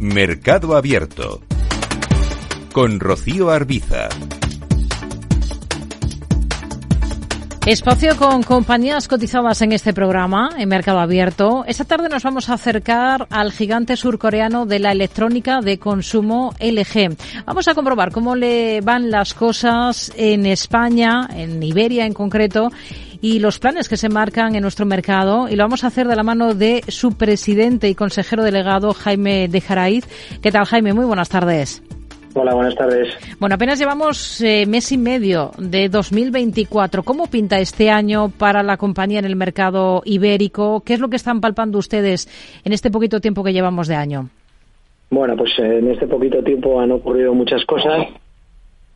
Mercado Abierto con Rocío Arbiza. Espacio con compañías cotizadas en este programa, en Mercado Abierto. Esta tarde nos vamos a acercar al gigante surcoreano de la electrónica de consumo LG. Vamos a comprobar cómo le van las cosas en España, en Iberia en concreto, y los planes que se marcan en nuestro mercado. Y lo vamos a hacer de la mano de su presidente y consejero delegado, Jaime de Jaraiz. ¿Qué tal, Jaime? Muy buenas tardes. Hola, buenas tardes. Bueno, apenas llevamos eh, mes y medio de 2024. ¿Cómo pinta este año para la compañía en el mercado ibérico? ¿Qué es lo que están palpando ustedes en este poquito tiempo que llevamos de año? Bueno, pues eh, en este poquito tiempo han ocurrido muchas cosas.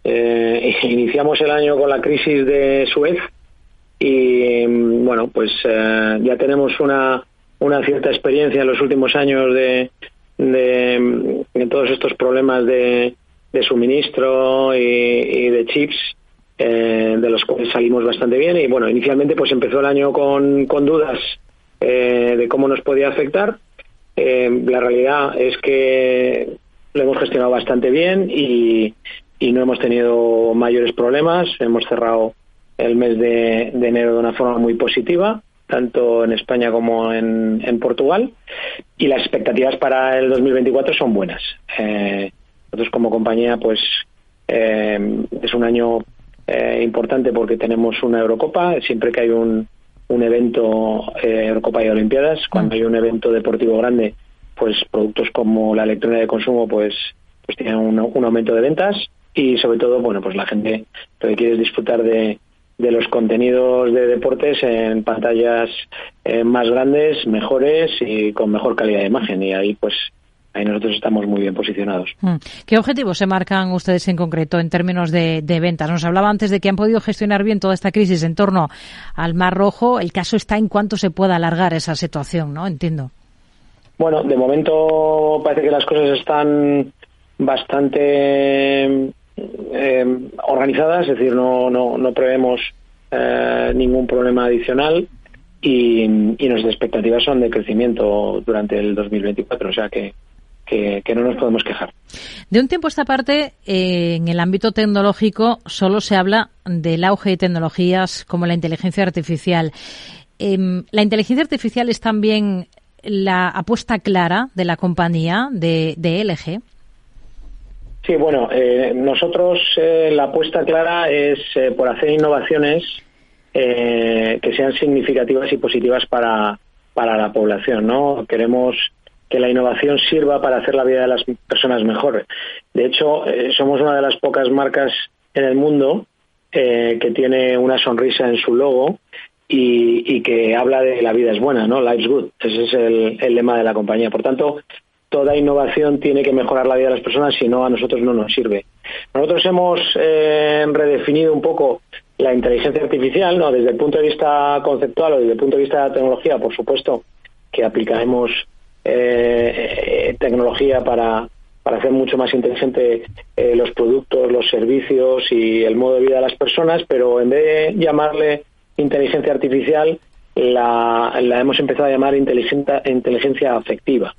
Eh, iniciamos el año con la crisis de Suez y bueno, pues ya tenemos una, una cierta experiencia en los últimos años de, de, todos estos problemas de, de suministro y, de chips, eh, de los cuales salimos bastante bien. Y bueno, inicialmente pues empezó el año con, dudas eh, de cómo nos podía afectar. Eh, la realidad es que lo hemos gestionado bastante bien y no hemos tenido mayores problemas. Hemos cerrado el mes de, de, enero de una forma muy positiva, tanto en España como en, en Portugal. Y las expectativas para el 2024 son buenas. Eh, nosotros como compañía, pues eh, es un año eh, importante porque tenemos una Eurocopa. Siempre que hay un, un evento, eh, Eurocopa y Olimpiadas, cuando hay un evento deportivo grande, pues productos como la electrónica de consumo, pues, pues tienen un, un aumento de ventas y sobre todo, bueno, pues la gente lo que quiere es disfrutar de, de los contenidos de deportes en pantallas eh, más grandes, mejores y con mejor calidad de imagen. Y ahí, pues, ahí nosotros estamos muy bien posicionados. Mm. ¿Qué objetivos se marcan ustedes en concreto en términos de, ventas? Nos hablaba antes de que han podido gestionar bien toda esta crisis en torno al Mar Rojo. El caso está en cuánto se pueda alargar esa situación, ¿no? Entiendo. Bueno, de momento parece que las cosas están bastante eh, organizadas, es decir, no, no, no prevemos eh, ningún problema adicional y, y nuestras expectativas son de crecimiento durante el 2024, o sea que que, no nos podemos quejar. De un tiempo a esta parte, eh, en el ámbito tecnológico, solo se habla del auge de tecnologías como la inteligencia artificial. Em, ¿La inteligencia artificial es también la apuesta clara de la compañía de, LG? Sí, bueno, eh, nosotros eh, la apuesta clara es por hacer innovaciones que sean significativas y positivas para, para la población, ¿no? Queremos que la innovación sirva para hacer la vida de las personas mejor. De hecho, eh, somos una de las pocas marcas en el mundo eh, que tiene una sonrisa en su logo y, que habla de la vida es buena, ¿no? Life's good. Ese es el, lema de la compañía. Por tanto, toda innovación tiene que mejorar la vida de las personas, si no, a nosotros no nos sirve. Nosotros hemos eh, redefinido un poco la inteligencia artificial, ¿no? Desde el punto de vista conceptual o desde el punto de vista de la tecnología, por supuesto, que aplicaremos eh, tecnología para, para hacer mucho más inteligente eh, los productos, los servicios y el modo de vida de las personas, pero en vez de llamarle inteligencia artificial, la, la hemos empezado a llamar inteligencia, inteligencia afectiva,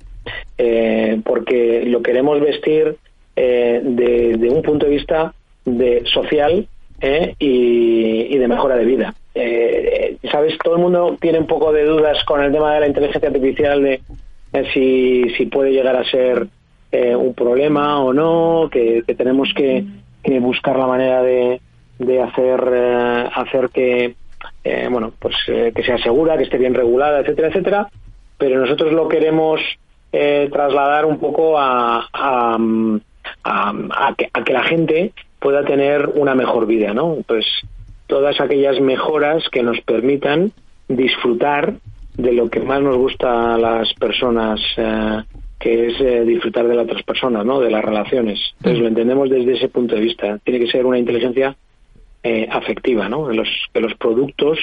eh, porque lo queremos vestir eh, de, un punto de vista de social eh, y, de mejora de vida. Eh, Sabes, todo el mundo tiene un poco de dudas con el tema de la inteligencia artificial de si, si puede llegar a ser eh, un problema o no, que, tenemos que, buscar la manera de, de hacer, eh, hacer que, eh, bueno, pues que sea segura, que esté bien regulada, etcétera, etcétera. Pero nosotros lo queremos trasladar un poco a, a, a, que, a que la gente pueda tener una mejor vida, ¿no? Pues todas aquellas mejoras que nos permitan disfrutar de lo que más nos gusta a las personas, eh, que es eh, disfrutar de las otras personas, ¿no? De las relaciones. Entonces lo entendemos desde ese punto de vista. Tiene que ser una inteligencia eh, afectiva, ¿no? los, que los productos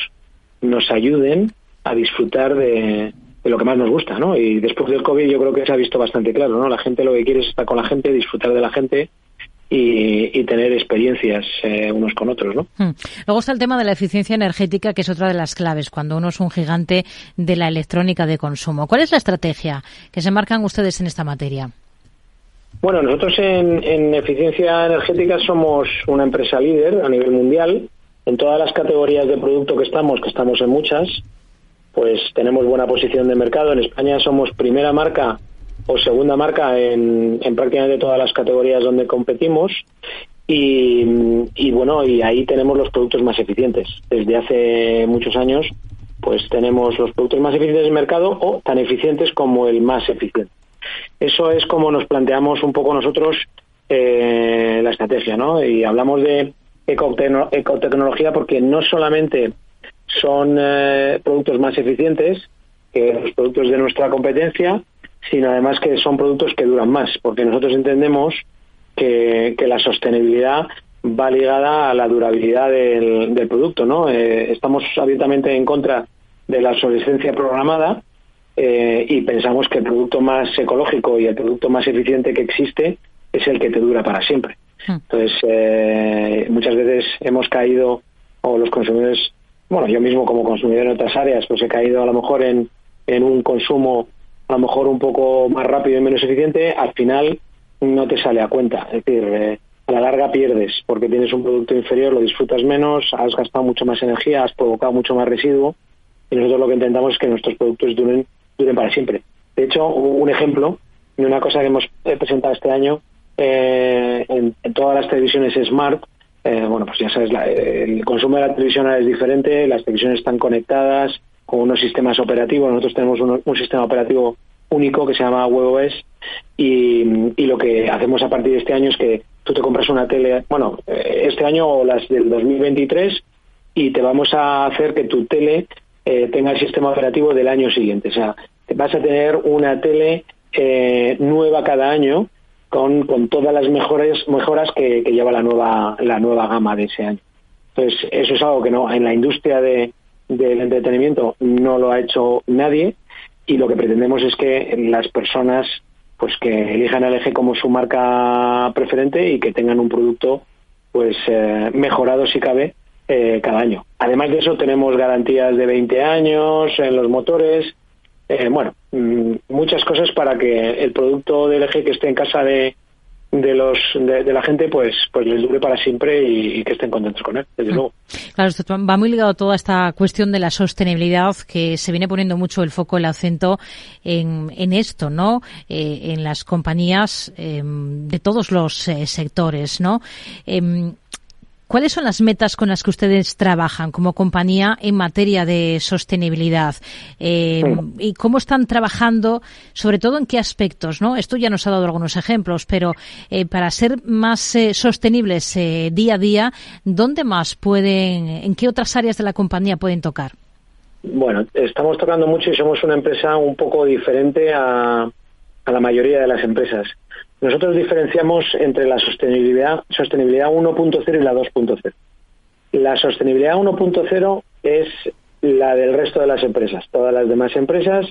nos ayuden a disfrutar de, de lo que más nos gusta, ¿no? Y después del COVID yo creo que se ha visto bastante claro, ¿no? La gente lo que quiere es estar con la gente, disfrutar de la gente y, tener experiencias eh, unos con otros, ¿no? Hmm. Luego está el tema de la eficiencia energética, que es otra de las claves cuando uno es un gigante de la electrónica de consumo. ¿Cuál es la estrategia que se marcan ustedes en esta materia? Bueno, nosotros en, eficiencia energética somos una empresa líder a nivel mundial en todas las categorías de producto que estamos, que estamos en muchas, pues tenemos buena posición de mercado. En España somos primera marca o segunda marca en, en prácticamente todas las categorías donde competimos y, y, bueno, y ahí tenemos los productos más eficientes. Desde hace muchos años, pues tenemos los productos más eficientes del mercado o tan eficientes como el más eficiente. Eso es como nos planteamos un poco nosotros eh, la estrategia, ¿no? Y hablamos de ecotecnología porque no solamente son eh, productos más eficientes que los productos de nuestra competencia, sino además que son productos que duran más, porque nosotros entendemos que, la sostenibilidad va ligada a la durabilidad del, producto, ¿no? Eh, estamos abiertamente en contra de la obsolescencia programada eh, y pensamos que el producto más ecológico y el producto más eficiente que existe es el que te dura para siempre. Hmm. Entonces, eh, muchas veces hemos caído, o los consumidores, bueno, yo mismo como consumidor en otras áreas, pues he caído a lo mejor en, en un consumo a lo mejor un poco más rápido y menos eficiente, al final no te sale a cuenta. Es decir, eh, a la larga pierdes porque tienes un producto inferior, lo disfrutas menos, has gastado mucho más energía, has provocado mucho más residuo y nosotros lo que intentamos es que nuestros productos duren, duren para siempre. De hecho, un ejemplo de una cosa que hemos eh, presentado este año eh, en, todas las televisiones Smart, bueno, pues ya sabes, el consumo de la televisión es diferente, las televisiones están conectadas con unos sistemas operativos, nosotros tenemos un sistema operativo único que se llama WebOS y, y, lo que hacemos a partir de este año es que tú te compras una tele, bueno, eh, este año o las del 2023 y te vamos a hacer que tu tele eh, tenga el sistema operativo del año siguiente. O sea, vas a tener una tele eh, nueva cada año con, con todas las mejores mejoras que, lleva la nueva la nueva gama de ese año. Entonces, eso es algo que no en la industria de, del entretenimiento no lo ha hecho nadie y lo que pretendemos es que las personas pues que elijan el eje como su marca preferente y que tengan un producto pues eh, mejorado si cabe eh, cada año. Además de eso tenemos garantías de 20 años en los motores, eh, bueno, mm, muchas cosas para que el producto del eje que esté en casa de, de los de, la gente pues pues les dure para siempre y, que estén contentos con él desde mm. luego. Claro esto va muy ligado a toda esta cuestión de la sostenibilidad que se viene poniendo mucho el foco el acento en, en esto no eh, en las compañías em, de todos los eh, sectores no em, ¿Cuáles son las metas con las que ustedes trabajan como compañía en materia de sostenibilidad? Eh, ¿Y cómo están trabajando, sobre todo en qué aspectos? ¿no? Esto ya nos ha dado algunos ejemplos, pero eh, para ser más eh, sostenibles día a día, ¿dónde más pueden, en qué otras áreas de la compañía pueden tocar? Bueno, estamos tocando mucho y somos una empresa un poco diferente a, a la mayoría de las empresas. Nosotros diferenciamos entre la sostenibilidad, sostenibilidad 1.0 y la 2.0. La sostenibilidad 1.0 es la del resto de las empresas. Todas las demás empresas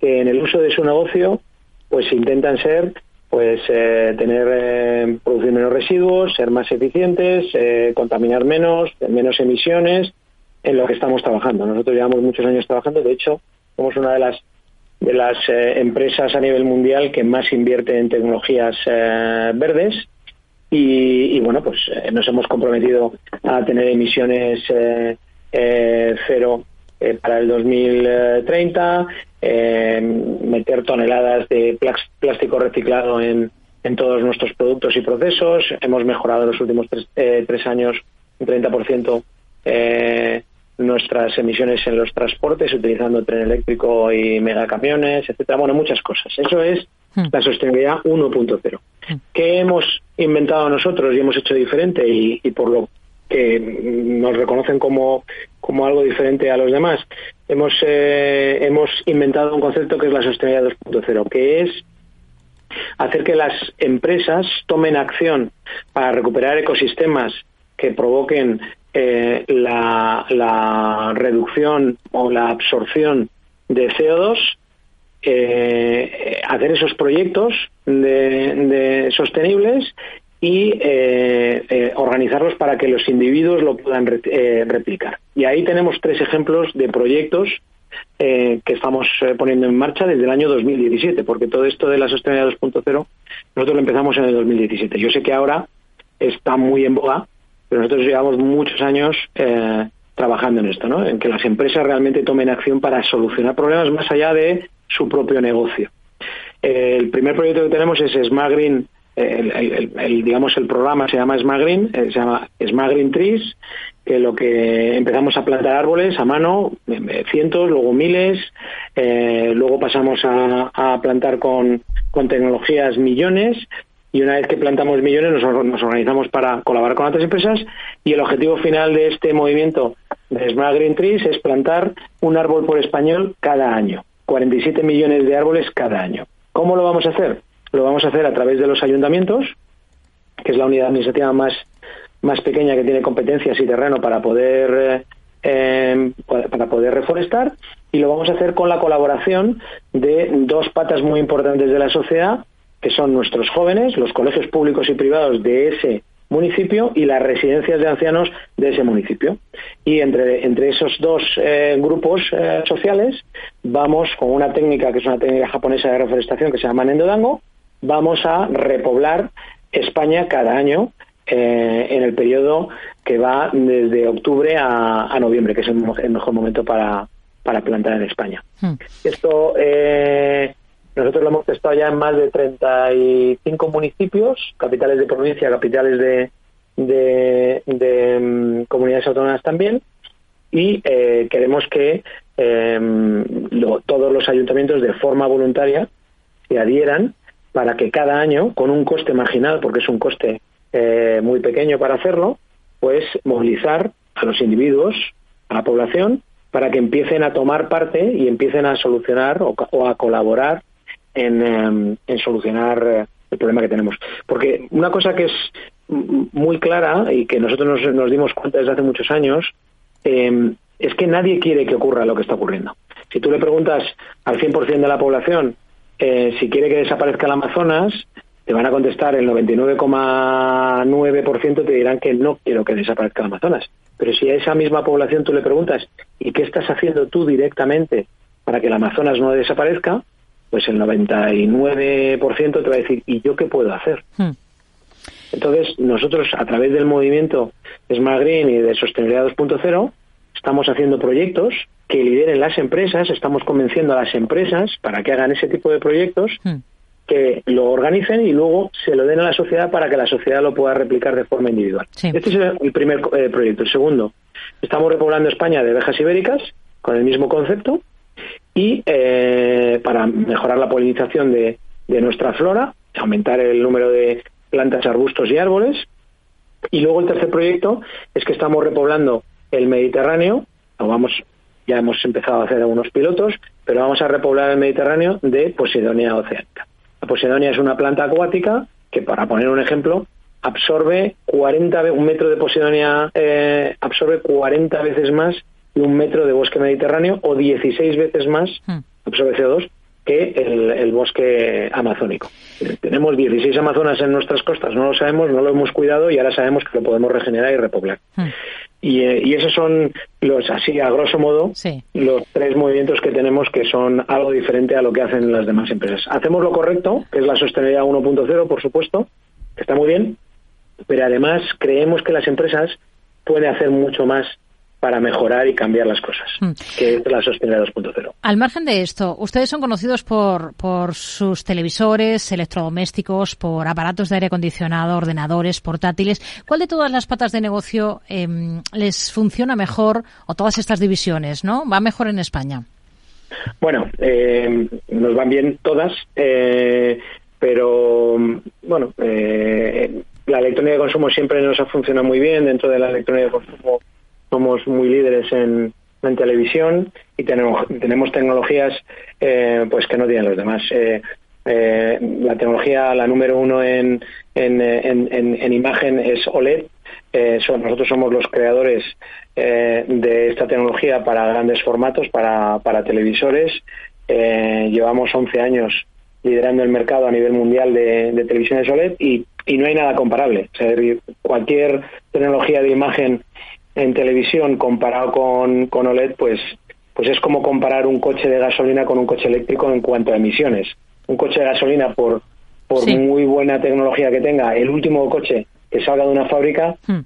que en el uso de su negocio pues intentan ser pues eh, tener eh, producir menos residuos, ser más eficientes, eh, contaminar menos, menos emisiones en lo que estamos trabajando. Nosotros llevamos muchos años trabajando, de hecho, somos una de las de las eh, empresas a nivel mundial que más invierte en tecnologías eh, verdes y, bueno, pues eh, nos hemos comprometido a tener emisiones cero para el 2030, meter toneladas de plástico reciclado en, en todos nuestros productos y procesos. Hemos mejorado en los últimos tres, tres años un 30% eh, nuestras emisiones en los transportes utilizando tren eléctrico y megacamiones, etcétera. Bueno, muchas cosas. Eso es hmm. la sostenibilidad 1.0. Hmm. ¿Qué hemos inventado nosotros y hemos hecho diferente y, por lo que nos reconocen como, como algo diferente a los demás? Hemos, eh, hemos inventado un concepto que es la sostenibilidad 2.0, que es hacer que las empresas tomen acción para recuperar ecosistemas que provoquen eh, la, reducción o la absorción de CO2, eh, hacer esos proyectos de, sostenibles y eh, organizarlos para que los individuos lo puedan replicar. Y ahí tenemos tres ejemplos de proyectos que estamos poniendo en marcha desde el año 2017, porque todo esto de la sostenibilidad 2.0 nosotros lo empezamos en el 2017. Yo sé que ahora está muy en boga pero nosotros llevamos muchos años eh, trabajando en esto, ¿no? En que las empresas realmente tomen acción para solucionar problemas más allá de su propio negocio. Eh, el primer proyecto que tenemos es Smart Green, eh, digamos el programa se llama Smart Green, se llama Smart Green Trees, que lo que empezamos a plantar árboles a mano, cientos, luego miles, luego pasamos a, plantar con tecnologías millones y una vez que plantamos millones nos, organizamos para colaborar con otras empresas y el objetivo final de este movimiento de Smart Green Trees es plantar un árbol por español cada año, 47 millones de árboles cada año. ¿Cómo lo vamos a hacer? Lo vamos a hacer a través de los ayuntamientos, que es la unidad administrativa más, más pequeña que tiene competencias y terreno para poder eh, para poder reforestar y lo vamos a hacer con la colaboración de dos patas muy importantes de la sociedad que son nuestros jóvenes, los colegios públicos y privados de ese municipio y las residencias de ancianos de ese municipio. Y entre, entre esos dos eh, grupos eh, sociales vamos con una técnica que es una técnica japonesa de reforestación que se llama Nendodango, vamos a repoblar España cada año eh, en el periodo que va desde octubre a, noviembre, que es el, mejor momento para, para plantar en España. Hmm. Esto nosotros lo hemos testado ya en más de 35 municipios, capitales de provincia, capitales de, de, mm, comunidades autónomas también, y eh, queremos que em, todos los ayuntamientos de forma voluntaria se adhieran para que cada año, con un coste marginal, porque es un coste eh, muy pequeño para hacerlo, pues movilizar a los individuos, a la población, para que empiecen a tomar parte y empiecen a solucionar o a colaborar Em, en, solucionar eh, el problema que tenemos. Porque una cosa que es muy clara y que nosotros nos, dimos cuenta desde hace muchos años em, es que nadie quiere que ocurra lo que está ocurriendo. Si tú le preguntas al 100% de la población eh, si quiere que desaparezca el Amazonas, te van a contestar el 99,9% te dirán que no quiero que desaparezca el Amazonas. Pero si a esa misma población tú le preguntas ¿y qué estás haciendo tú directamente para que el Amazonas no desaparezca? Pues el 99% te va a decir, ¿y yo qué puedo hacer? Hmm. Entonces, nosotros a través del movimiento Smart Green y de Sostenibilidad 2.0 estamos haciendo proyectos que lideren las empresas, estamos convenciendo a las empresas para que hagan ese tipo de proyectos, hmm. que lo organicen y luego se lo den a la sociedad para que la sociedad lo pueda replicar de forma individual. Este es el primer eh, proyecto. El segundo, estamos repoblando España de abejas ibéricas con el mismo concepto y eh, para mejorar la polinización de, nuestra flora, aumentar el número de plantas, arbustos y árboles. Y luego el tercer proyecto es que estamos repoblando el Mediterráneo, vamos, ya hemos empezado a hacer algunos pilotos, pero vamos a repoblar el Mediterráneo de Posidonia oceánica. La Posidonia es una planta acuática que, para poner un ejemplo, absorbe 40, un metro de Posidonia eh, absorbe 40 veces más de un metro de bosque mediterráneo o 16 veces más hmm. absorbe CO2 que el, bosque amazónico. Tenemos 16 amazonas en nuestras costas, no lo sabemos, no lo hemos cuidado y ahora sabemos que lo podemos regenerar y repoblar. Hmm. Eh, y, esos son los, así a grosso modo, los tres movimientos que tenemos que son algo diferente a lo que hacen las demás empresas. Hacemos lo correcto, que es la sostenibilidad 1.0, por supuesto, que está muy bien, pero además creemos que las empresas pueden hacer mucho más para mejorar y cambiar las cosas, mm. que es la sostenibilidad 2.0. Al margen de esto, ustedes son conocidos por, por sus televisores, electrodomésticos, por aparatos de aire acondicionado, ordenadores, portátiles. ¿Cuál de todas las patas de negocio em, les funciona mejor o todas estas divisiones, no? ¿Va mejor en España? Bueno, eh, nos van bien todas, eh, pero bueno, eh, la electrónica de consumo siempre nos ha funcionado muy bien. Dentro de la electrónica de consumo somos muy líderes en, televisión y tenemos, tenemos tecnologías eh, pues que no tienen los demás. Eh, eh, la tecnología, la número uno en, en, imagen es OLED. nosotros somos los creadores de esta tecnología para grandes formatos, para, para televisores. llevamos 11 años liderando el mercado a nivel mundial de, de televisiones OLED y no hay nada comparable. cualquier tecnología de imagen en televisión comparado con, con OLED, pues, pues es como comparar un coche de gasolina con un coche eléctrico en cuanto a emisiones. Un coche de gasolina, por, por muy buena tecnología que tenga, el último coche que salga de una fábrica, hmm.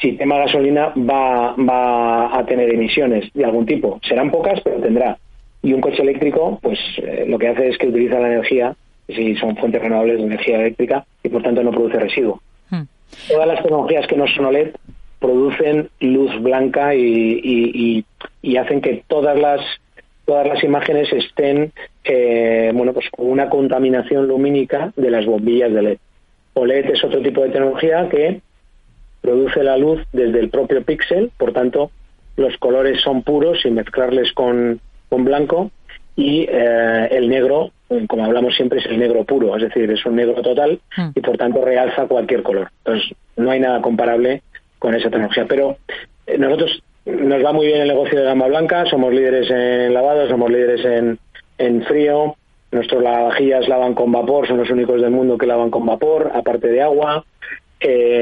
si tema gasolina va, va a tener emisiones de algún tipo. Serán pocas, pero tendrá. Y un coche eléctrico, pues eh, lo que hace es que utiliza la energía, si son fuentes renovables de energía eléctrica, y por tanto no produce residuo. Hmm. Todas las tecnologías que no son OLED producen luz blanca y, y, y, hacen que todas las todas las imágenes estén eh, bueno pues con una contaminación lumínica de las bombillas de LED. OLED es otro tipo de tecnología que produce la luz desde el propio píxel, por tanto los colores son puros sin mezclarles con, con blanco y eh, el negro, como hablamos siempre, es el negro puro, es decir, es un negro total y por tanto realza cualquier color. Entonces no hay nada comparable con esa tecnología. Pero eh, nosotros nos va muy bien el negocio de gama blanca, somos líderes en lavado, somos líderes en, en frío, nuestros lavavajillas lavan con vapor, son los únicos del mundo que lavan con vapor, aparte de agua. Eh,